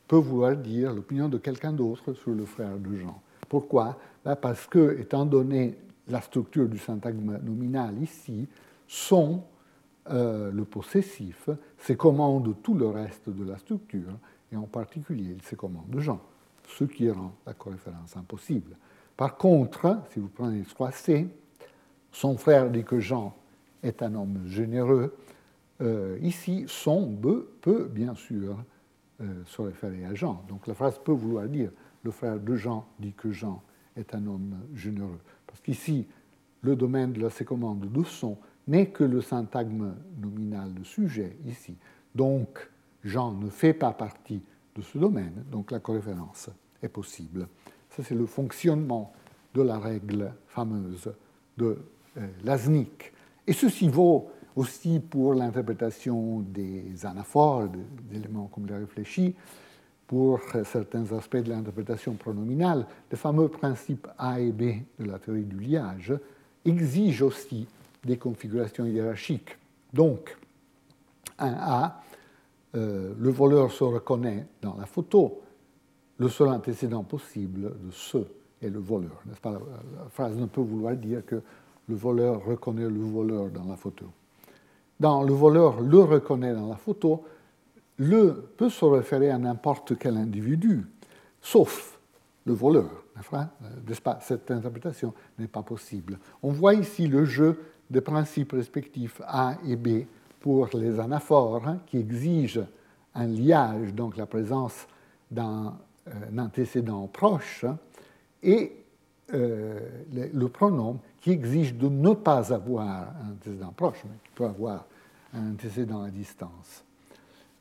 peut vouloir dire l'opinion de quelqu'un d'autre sur le frère de Jean. Pourquoi? Ben, Parce que, étant donné la structure du syntagme nominal ici, son, euh, le possessif, se commande tout le reste de la structure, et en particulier, il se commande Jean, ce qui rend la coréférence impossible. Par contre, si vous prenez 3C, son frère dit que Jean est un homme généreux. Euh, ici, son peut bien sûr euh, se référer à Jean. Donc la phrase peut vouloir dire le frère de Jean dit que Jean est un homme généreux. Parce qu'ici, le domaine de la sécommande de son n'est que le syntagme nominal de sujet ici. Donc, Jean ne fait pas partie de ce domaine, donc la coréférence est possible. C'est le fonctionnement de la règle fameuse de euh, Lasnik. Et ceci vaut aussi pour l'interprétation des anaphores, des éléments comme les réfléchis, pour certains aspects de l'interprétation pronominale. Le fameux principe A et B de la théorie du liage exige aussi des configurations hiérarchiques. Donc, un A, euh, le voleur se reconnaît dans la photo, le seul antécédent possible de ce est le voleur. Pas? La phrase ne peut vouloir dire que le voleur reconnaît le voleur dans la photo. Dans le voleur le reconnaît dans la photo, le peut se référer à n'importe quel individu, sauf le voleur. Cette interprétation n'est pas possible. On voit ici le jeu des principes respectifs A et B pour les anaphores hein, qui exigent un liage, donc la présence euh, antécédent proche, hein, et euh, le, pronom qui exige de ne pas avoir un antécédent proche, mais qui peut avoir un antécédent à distance.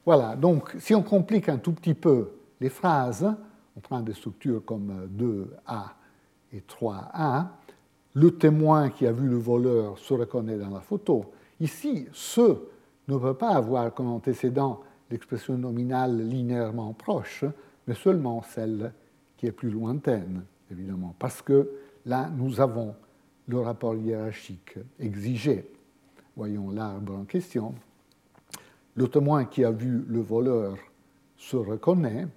Voilà, donc si on complique un tout petit peu les phrases, on prend des structures comme 2A et 3A, le témoin qui a vu le voleur se reconnaît dans la photo. Ici, ce ne peut pas avoir comme antécédent l'expression nominale linéairement proche, mais seulement celle qui est plus lointaine, évidemment, parce que là, nous avons le rapport hiérarchique exigé. Voyons l'arbre en question. Le témoin qui a vu le voleur se reconnaît.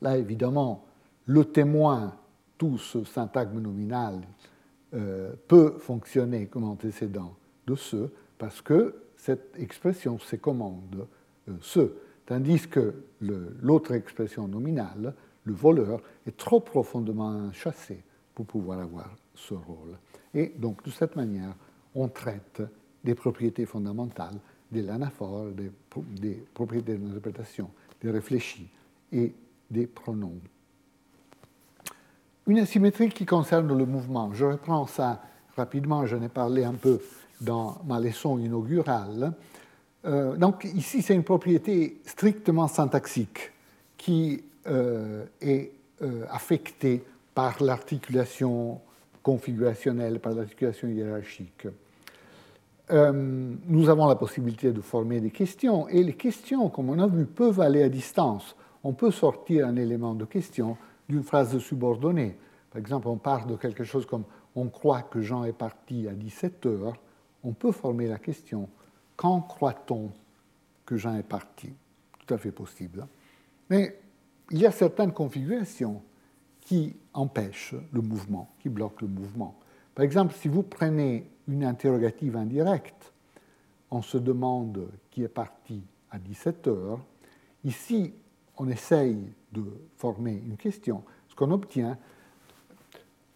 Là, évidemment, le témoin, tout ce syntagme nominal, euh, peut fonctionner comme antécédent de ce, parce que cette expression s'écommande euh, ce, tandis que l'autre expression nominale, le voleur, est trop profondément chassé pour pouvoir avoir ce rôle. Et donc, de cette manière, on traite des propriétés fondamentales de l'anaphore, des, des, propriétés d'interprétation, des réfléchis et des pronoms. Une asymétrie qui concerne le mouvement. Je reprends ça rapidement, j'en ai parlé un peu dans ma leçon inaugurale. Euh, donc ici, c'est une propriété strictement syntaxique qui euh, est euh, affectée par l'articulation configurationnelle, par l'articulation hiérarchique. Nous avons la possibilité de former des questions, et les questions, comme on a vu, peuvent aller à distance. On peut sortir un élément de question d'une phrase subordonnée. Par exemple, on part de quelque chose comme on croit que Jean est parti à 17 heures. On peut former la question quand croit-on que Jean est parti? Tout à fait possible. Mais il y a certaines configurations qui empêchent le mouvement, qui bloquent le mouvement. Par exemple, si vous prenez une interrogative indirecte, on se demande qui est parti à 17 heures. Ici, on essaye de former une question. Ce qu'on obtient,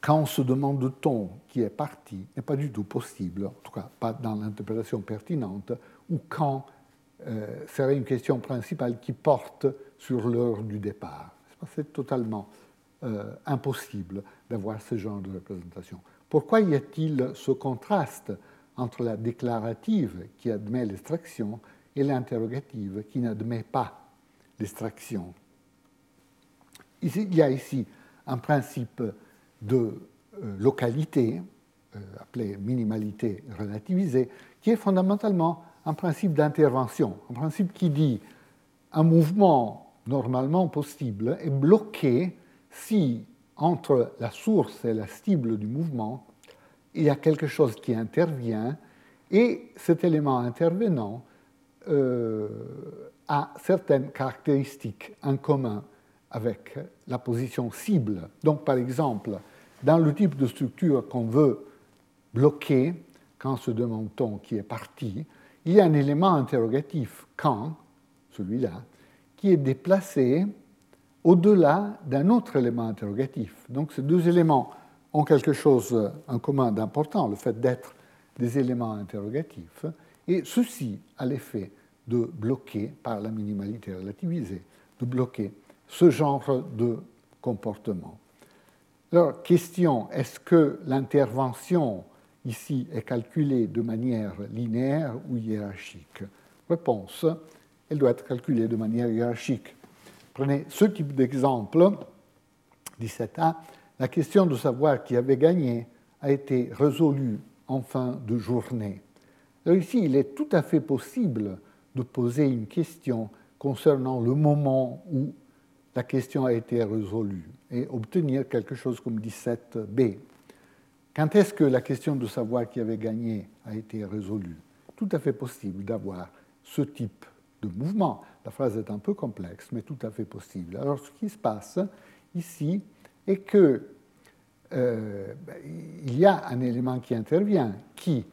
quand se demande de ton qui est parti, n'est pas du tout possible, en tout cas pas dans l'interprétation pertinente, ou quand euh, serait une question principale qui porte sur l'heure du départ. C'est totalement euh, impossible d'avoir ce genre de représentation. Pourquoi y a-t-il ce contraste entre la déclarative qui admet l'extraction et l'interrogative qui n'admet pas l'extraction? Il y a ici un principe de euh, localité, euh, appelé minimalité relativisée, qui est fondamentalement un principe d'intervention, un principe qui dit un mouvement normalement possible est bloqué si entre la source et la cible du mouvement, il y a quelque chose qui intervient et cet élément intervenant euh, a certaines caractéristiques en commun avec la position cible. Donc, par exemple, dans le type de structure qu'on veut bloquer, quand se demande-t-on qui est parti, il y a un élément interrogatif, quand, celui-là, qui est déplacé au-delà d'un autre élément interrogatif. Donc ces deux éléments ont quelque chose en commun d'important, le fait d'être des éléments interrogatifs, et ceci a l'effet de bloquer, par la minimalité relativisée, de bloquer ce genre de comportement. Alors, question, est-ce que l'intervention ici est calculée de manière linéaire ou hiérarchique? Réponse, elle doit être calculée de manière hiérarchique. Prenez ce type d'exemple, 17a, la question de savoir qui avait gagné a été résolue en fin de journée. Alors ici, il est tout à fait possible de poser une question concernant le moment où la question a été résolue et obtenir quelque chose comme 17b. Quand est-ce que la question de savoir qui avait gagné a été résolue? Tout à fait possible d'avoir ce type de mouvement. La phrase est un peu complexe, mais tout à fait possible. Alors ce qui se passe ici est que euh, il y a un élément qui intervient, qui,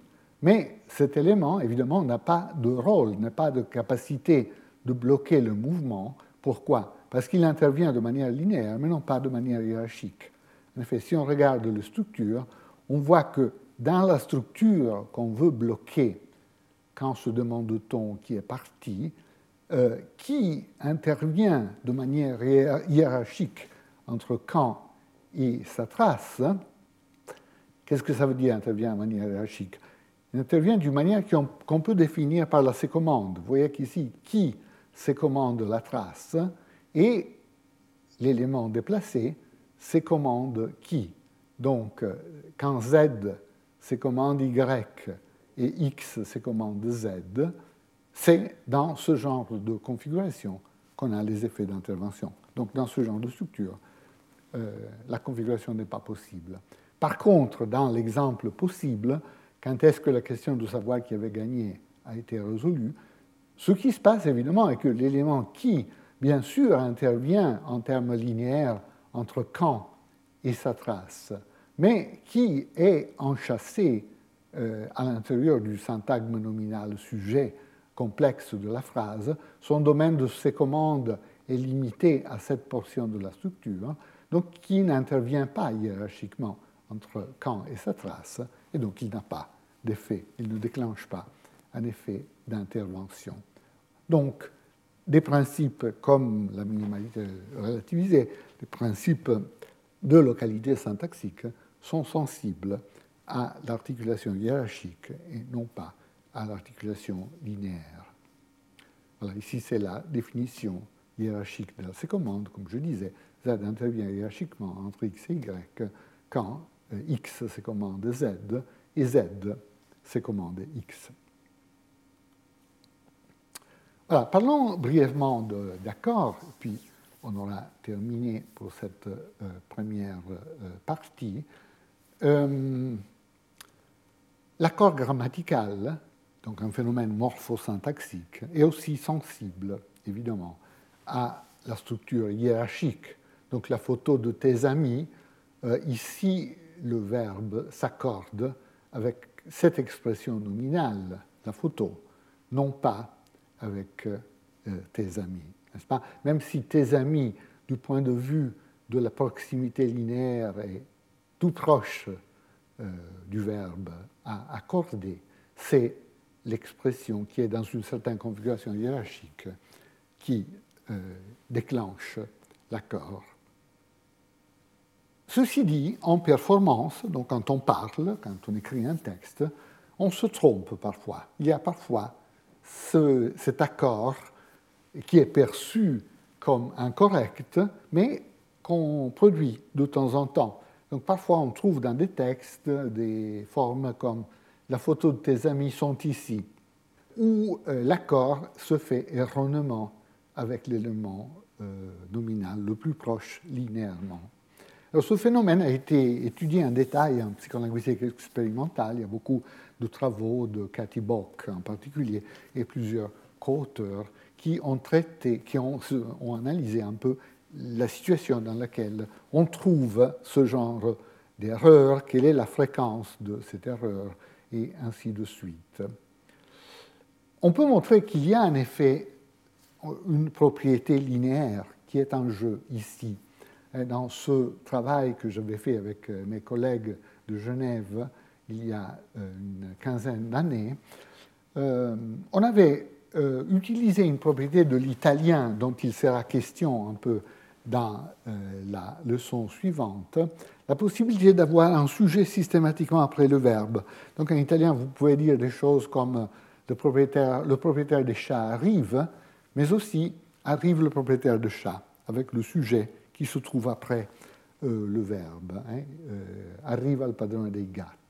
mais cet élément, évidemment, n'a pas de rôle, n'a pas de capacité de bloquer le mouvement. Pourquoi? Parce qu'il intervient de manière linéaire, mais non pas de manière hiérarchique. En effet, si on regarde la structure, on voit que dans la structure qu'on veut bloquer, quand se demande-t-on qui est parti, euh, qui intervient de manière hiérarchique entre quand et sa trace, qu'est-ce que ça veut dire intervient de manière hiérarchique? Il intervient d'une manière qu'on peut définir par la sécommande. Vous voyez qu'ici, qui sécommande la trace et l'élément déplacé sécommande qui? Donc, quand Z sécommande Y et X sécommande Z, c'est dans ce genre de configuration qu'on a les effets d'intervention. Donc, dans ce genre de structure, euh, la configuration n'est pas possible. Par contre, dans l'exemple possible, quand est-ce que la question de savoir qui avait gagné a été résolue, ce qui se passe évidemment est que l'élément qui, bien sûr, intervient en termes linéaires entre quand et sa trace, mais qui est enchâssé euh, à l'intérieur du syntagme nominal sujet complexe de la phrase, son domaine de ses commandes est limité à cette portion de la structure, donc qui n'intervient pas hiérarchiquement entre quand et sa trace, et donc il n'a pas d'effet, il ne déclenche pas un effet d'intervention. Donc, des principes comme la minimalité relativisée, des principes de localité syntaxique sont sensibles à l'articulation hiérarchique et non pas à l'articulation linéaire. Voilà, ici, c'est la définition hiérarchique de la commande. Comme je disais, Z intervient hiérarchiquement entre X et Y quand euh, X se commande Z et Z se commande X. Parlons brièvement d'accords, puis on aura terminé pour cette euh, première euh, partie. L'accord grammatical donc un phénomène morphosyntaxique, est aussi sensible, évidemment, à la structure hiérarchique. Donc la photo de tes amis, euh, ici le verbe s'accorde avec cette expression nominale, la photo, non pas avec euh, tes amis. N'est-ce pas? Même si tes amis, du point de vue de la proximité linéaire, est tout proche euh, du verbe à accorder, c'est l'expression qui est dans une certaine configuration hiérarchique qui euh, déclenche l'accord. Ceci dit, en performance, donc quand on parle, quand on écrit un texte, on se trompe parfois. Il y a parfois cet accord qui est perçu comme incorrect, mais qu'on produit de temps en temps. Donc parfois on trouve dans des textes des formes comme la photo de tes amis sont ici, où euh, l'accord se fait erronément avec l'élément euh, nominal le plus proche linéairement. Alors, ce phénomène a été étudié en détail en psycholinguistique expérimentale. Il y a beaucoup de travaux de Cathy Bock en particulier et plusieurs co-auteurs qui ont traité, qui ont, analysé un peu la situation dans laquelle on trouve ce genre d'erreur, quelle est la fréquence de cette erreur, et ainsi de suite. On peut montrer qu'il y a en effet une propriété linéaire qui est en jeu ici. Dans ce travail que j'avais fait avec euh, mes collègues de Genève il y a euh, une quinzaine d'années, euh, on avait utilisé une propriété de l'italien dont il sera question un peu dans la leçon suivante, la possibilité d'avoir un sujet systématiquement après le verbe. Donc en italien, vous pouvez dire des choses comme le propriétaire, des chats arrive, mais aussi arrive le propriétaire de chat, avec le sujet qui se trouve après euh, le verbe. Hein, euh, arrive al padrone dei gatti.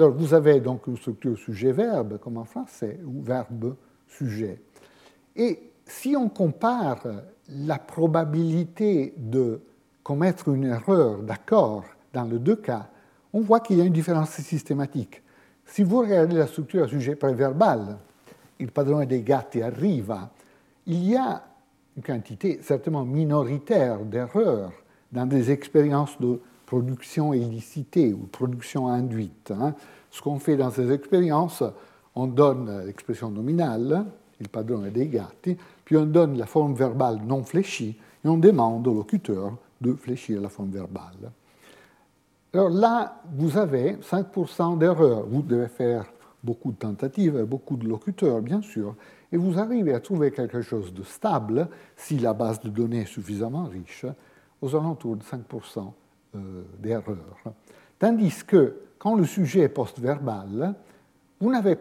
Alors vous avez donc une structure sujet-verbe, comme en français, ou verbe-sujet. Et si on compare la probabilité de commettre une erreur d'accord dans les deux cas, on voit qu'il y a une différence systématique. Si vous regardez la structure sujet préverbal, il padrone dei gatti arriva, il y a une quantité certainement minoritaire d'erreurs dans des expériences de production illicitée ou production induite. Hein. Ce qu'on fait dans ces expériences, on donne l'expression nominale, il padrone dei gatti, puis on donne la forme verbale non fléchie et on demande au locuteur de fléchir la forme verbale. Alors là, vous avez 5% d'erreurs. Vous devez faire beaucoup de tentatives, beaucoup de locuteurs, bien sûr, et vous arrivez à trouver quelque chose de stable si la base de données est suffisamment riche, aux alentours de 5% euh, d'erreurs. Tandis que quand le sujet est post-verbal, vous n'avez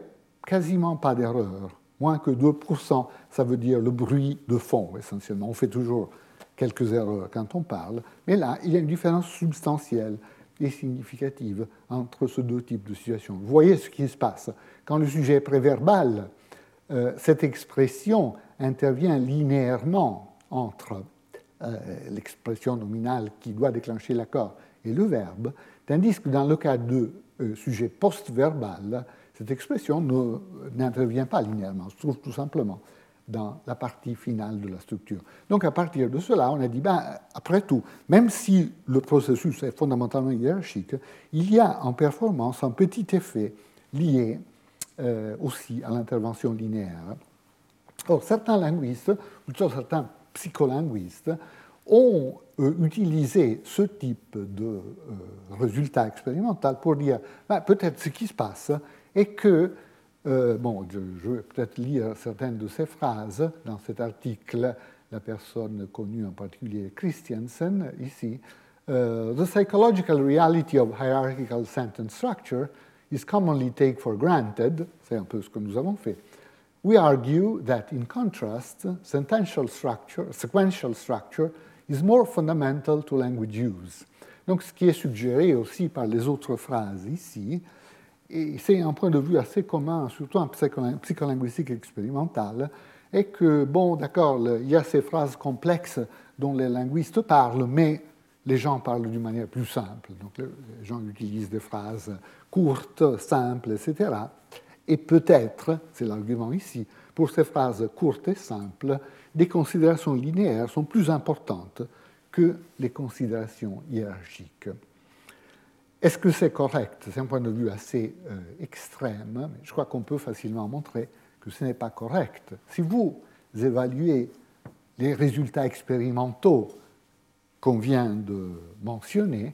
quasiment pas d'erreurs, moins que 2%, ça veut dire le bruit de fond essentiellement. On fait toujours quelques erreurs quand on parle, mais là, il y a une différence substantielle et significative entre ces deux types de situations. Vous voyez ce qui se passe. Quand le sujet est préverbal, euh, cette expression intervient linéairement entre euh, l'expression nominale qui doit déclencher l'accord et le verbe, tandis que dans le cas de euh, sujet post-verbal, cette expression n'intervient pas linéairement, se trouve tout simplement dans la partie finale de la structure. Donc à partir de cela, on a dit, ben, après tout, même si le processus est fondamentalement hiérarchique, il y a en performance un petit effet lié euh, aussi à l'intervention linéaire. Or, certains linguistes, ou certains psycholinguistes, ont euh, utilisé ce type de euh, résultat expérimental pour dire, ben, peut-être ce qui se passe est que euh, bon, je, vais peut-être lire certaines de ces phrases dans cet article, la personne connue en particulier, Christiansen, ici. Uh, the psychological reality of hierarchical sentence structure is commonly taken for granted, c'est un peu ce que nous avons fait. We argue that, in contrast, structure, sequential structure is more fundamental to language use. Donc, ce qui est suggéré aussi par les autres phrases ici, et c'est un point de vue assez commun, surtout en psycholinguistique expérimentale, est que, bon, d'accord, il y a ces phrases complexes dont les linguistes parlent, mais les gens parlent d'une manière plus simple. Donc les gens utilisent des phrases courtes, simples, etc. Et peut-être, c'est l'argument ici, pour ces phrases courtes et simples, des considérations linéaires sont plus importantes que les considérations hiérarchiques. Est-ce que c'est correct? C'est un point de vue assez euh, extrême, mais je crois qu'on peut facilement montrer que ce n'est pas correct. Si vous évaluez les résultats expérimentaux qu'on vient de mentionner,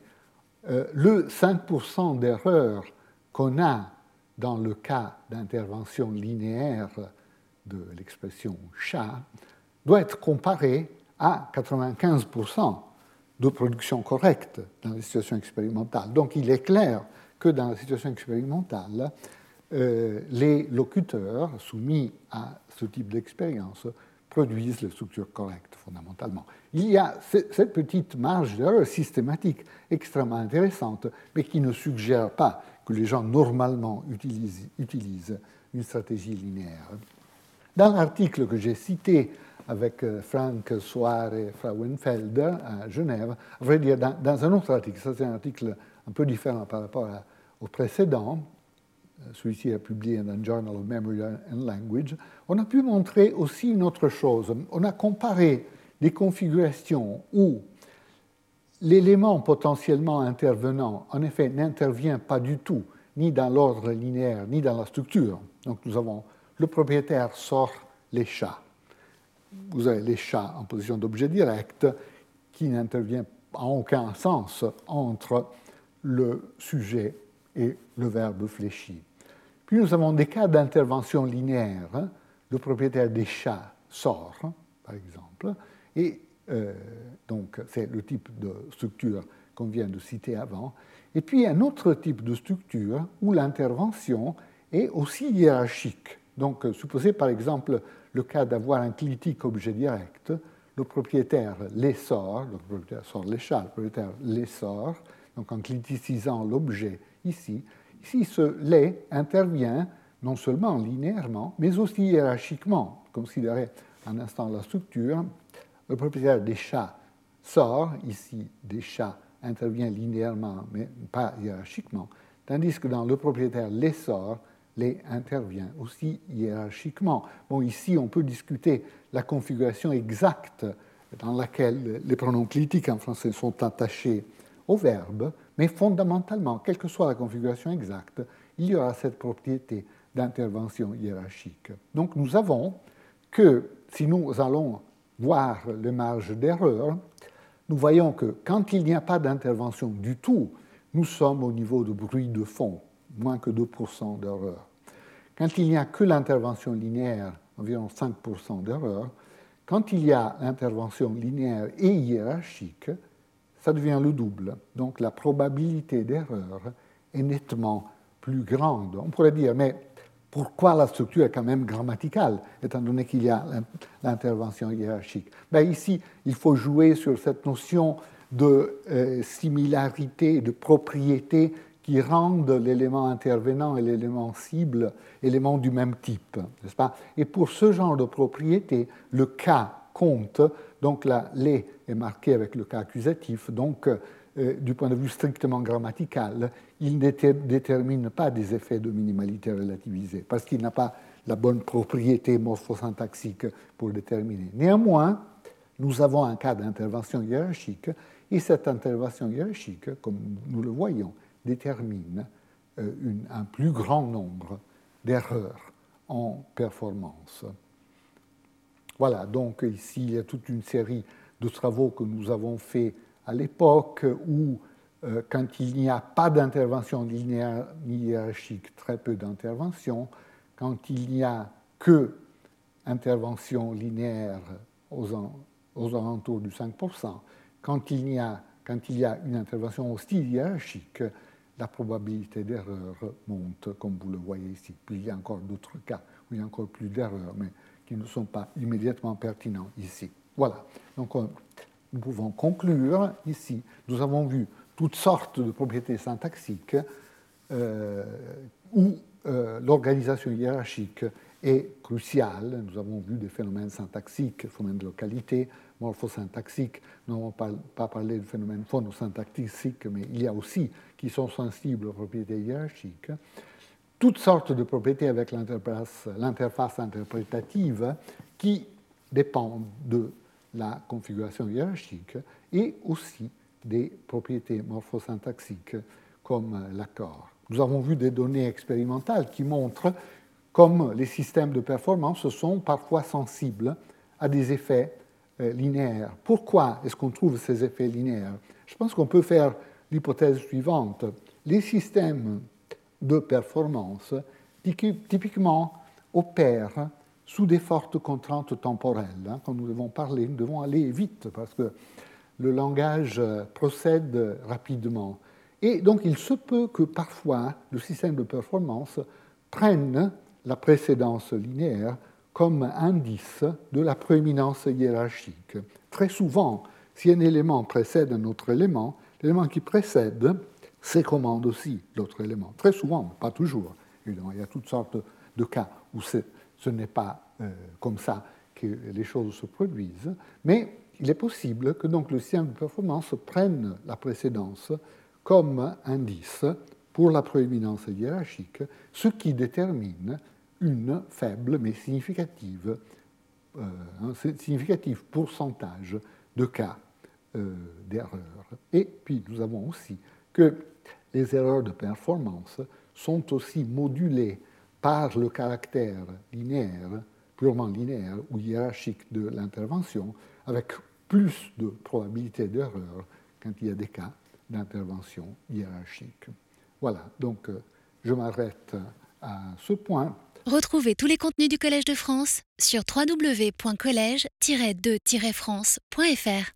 euh, le 5% d'erreur qu'on a dans le cas d'intervention linéaire de l'expression chat doit être comparé à 95% de production correcte dans les situations expérimentales. Donc il est clair que dans la situation expérimentale, euh, les locuteurs soumis à ce type d'expérience produisent les structures correctes fondamentalement. Il y a cette petite marge d'erreur systématique extrêmement intéressante, mais qui ne suggère pas que les gens normalement utilisent, une stratégie linéaire. Dans l'article que j'ai cité avec euh, Frank Soare et Frauenfelder à Genève. À vrai dire, dans, un autre article, ça c'est un article un peu différent par rapport au précédent, euh, celui-ci est publié dans Journal of Memory and Language, on a pu montrer aussi une autre chose. On a comparé des configurations où l'élément potentiellement intervenant, en effet, n'intervient pas du tout, ni dans l'ordre linéaire, ni dans la structure. Donc nous avons le propriétaire sort les chats vous avez les chats en position d'objet direct qui n'intervient en aucun sens entre le sujet et le verbe fléchi. Puis nous avons des cas d'intervention linéaire. Le propriétaire des chats sort, par exemple, et euh, donc c'est le type de structure qu'on vient de citer avant. Et puis un autre type de structure où l'intervention est aussi hiérarchique. Donc, supposez par exemple le cas d'avoir un clitique objet direct, le propriétaire l'essor, le propriétaire sort les chats, le propriétaire l'essor, donc en cliticisant l'objet ici, ici ce lait intervient non seulement linéairement, mais aussi hiérarchiquement. Considérez un instant la structure. Le propriétaire des chats sort, ici des chats intervient linéairement, mais pas hiérarchiquement, tandis que dans le propriétaire l'essor, les intervient aussi hiérarchiquement. Bon, ici, on peut discuter la configuration exacte dans laquelle les pronoms clitiques en français sont attachés au verbe, mais fondamentalement, quelle que soit la configuration exacte, il y aura cette propriété d'intervention hiérarchique. Donc nous avons que si nous allons voir les marges d'erreur, nous voyons que quand il n'y a pas d'intervention du tout, nous sommes au niveau de bruit de fond, moins que 2% d'erreur. Quand il n'y a que l'intervention linéaire, environ 5% d'erreur, quand il y a l'intervention linéaire et hiérarchique, ça devient le double. Donc la probabilité d'erreur est nettement plus grande. On pourrait dire, mais pourquoi la structure est quand même grammaticale, étant donné qu'il y a l'intervention hiérarchique. Ben Ici, il faut jouer sur cette notion de euh, similarité, de propriété qui rendent l'élément intervenant et l'élément cible éléments du même type, n'est-ce pas? Et pour ce genre de propriété, le cas compte, donc là, les est marqué avec le cas accusatif, donc euh, du point de vue strictement grammatical, il ne détermine pas des effets de minimalité relativisée, parce qu'il n'a pas la bonne propriété morphosyntaxique pour déterminer. Néanmoins, nous avons un cas d'intervention hiérarchique, et cette intervention hiérarchique, comme nous le voyons, détermine euh, un plus grand nombre d'erreurs en performance. Voilà, donc ici, il y a toute une série de travaux que nous avons faits à l'époque où, euh, quand il n'y a pas d'intervention linéaire ni hiérarchique, très peu d'intervention, quand il n'y a que intervention linéaire aux, alentours du 5%, quand il, y a, une intervention aussi hiérarchique, la probabilité d'erreur monte, comme vous le voyez ici. Puis il y a encore d'autres cas où il y a encore plus d'erreurs, mais qui ne sont pas immédiatement pertinents ici. Voilà. Donc, nous pouvons conclure ici. Nous avons vu toutes sortes de propriétés syntaxiques euh, où euh, l'organisation hiérarchique est cruciale. Nous avons vu des phénomènes syntaxiques, phénomènes de localité, morphosyntaxiques. Nous n'avons pas, pas, parlé de phénomènes phonosyntaxiques, mais il y a aussi qui sont sensibles aux propriétés hiérarchiques. Toutes sortes de propriétés avec l'interface interprétative qui dépendent de la configuration hiérarchique et aussi des propriétés morphosyntaxiques comme l'accord. Nous avons vu des données expérimentales qui montrent comme les systèmes de performance sont parfois sensibles à des effets euh, linéaires. Pourquoi est-ce qu'on trouve ces effets linéaires? Je pense qu'on peut faire l'hypothèse suivante. Les systèmes de performance typiquement opèrent sous des fortes contraintes temporelles. Hein. Quand nous devons parler, nous devons aller vite parce que le langage procède rapidement. Et donc il se peut que parfois le système de performance prenne la précédence linéaire comme indice de la prééminence hiérarchique. Très souvent, si un élément précède un autre élément, l'élément qui précède s'écommande aussi l'autre élément. Très souvent, pas toujours. Évidemment, il y a toutes sortes de cas où ce n'est pas euh, comme ça que les choses se produisent, mais il est possible que donc le système de performance prenne la précédence comme indice pour la prééminence hiérarchique, ce qui détermine une faible mais significative, euh, significatif pourcentage de cas euh, d'erreur. Et puis nous avons aussi que les erreurs de performance sont aussi modulées par le caractère linéaire, purement linéaire ou hiérarchique de l'intervention, avec plus de probabilité d'erreur quand il y a des cas d'intervention hiérarchique. Voilà, donc euh, je m'arrête à ce point. Retrouvez tous les contenus du Collège de France sur www.colège-2-france.fr.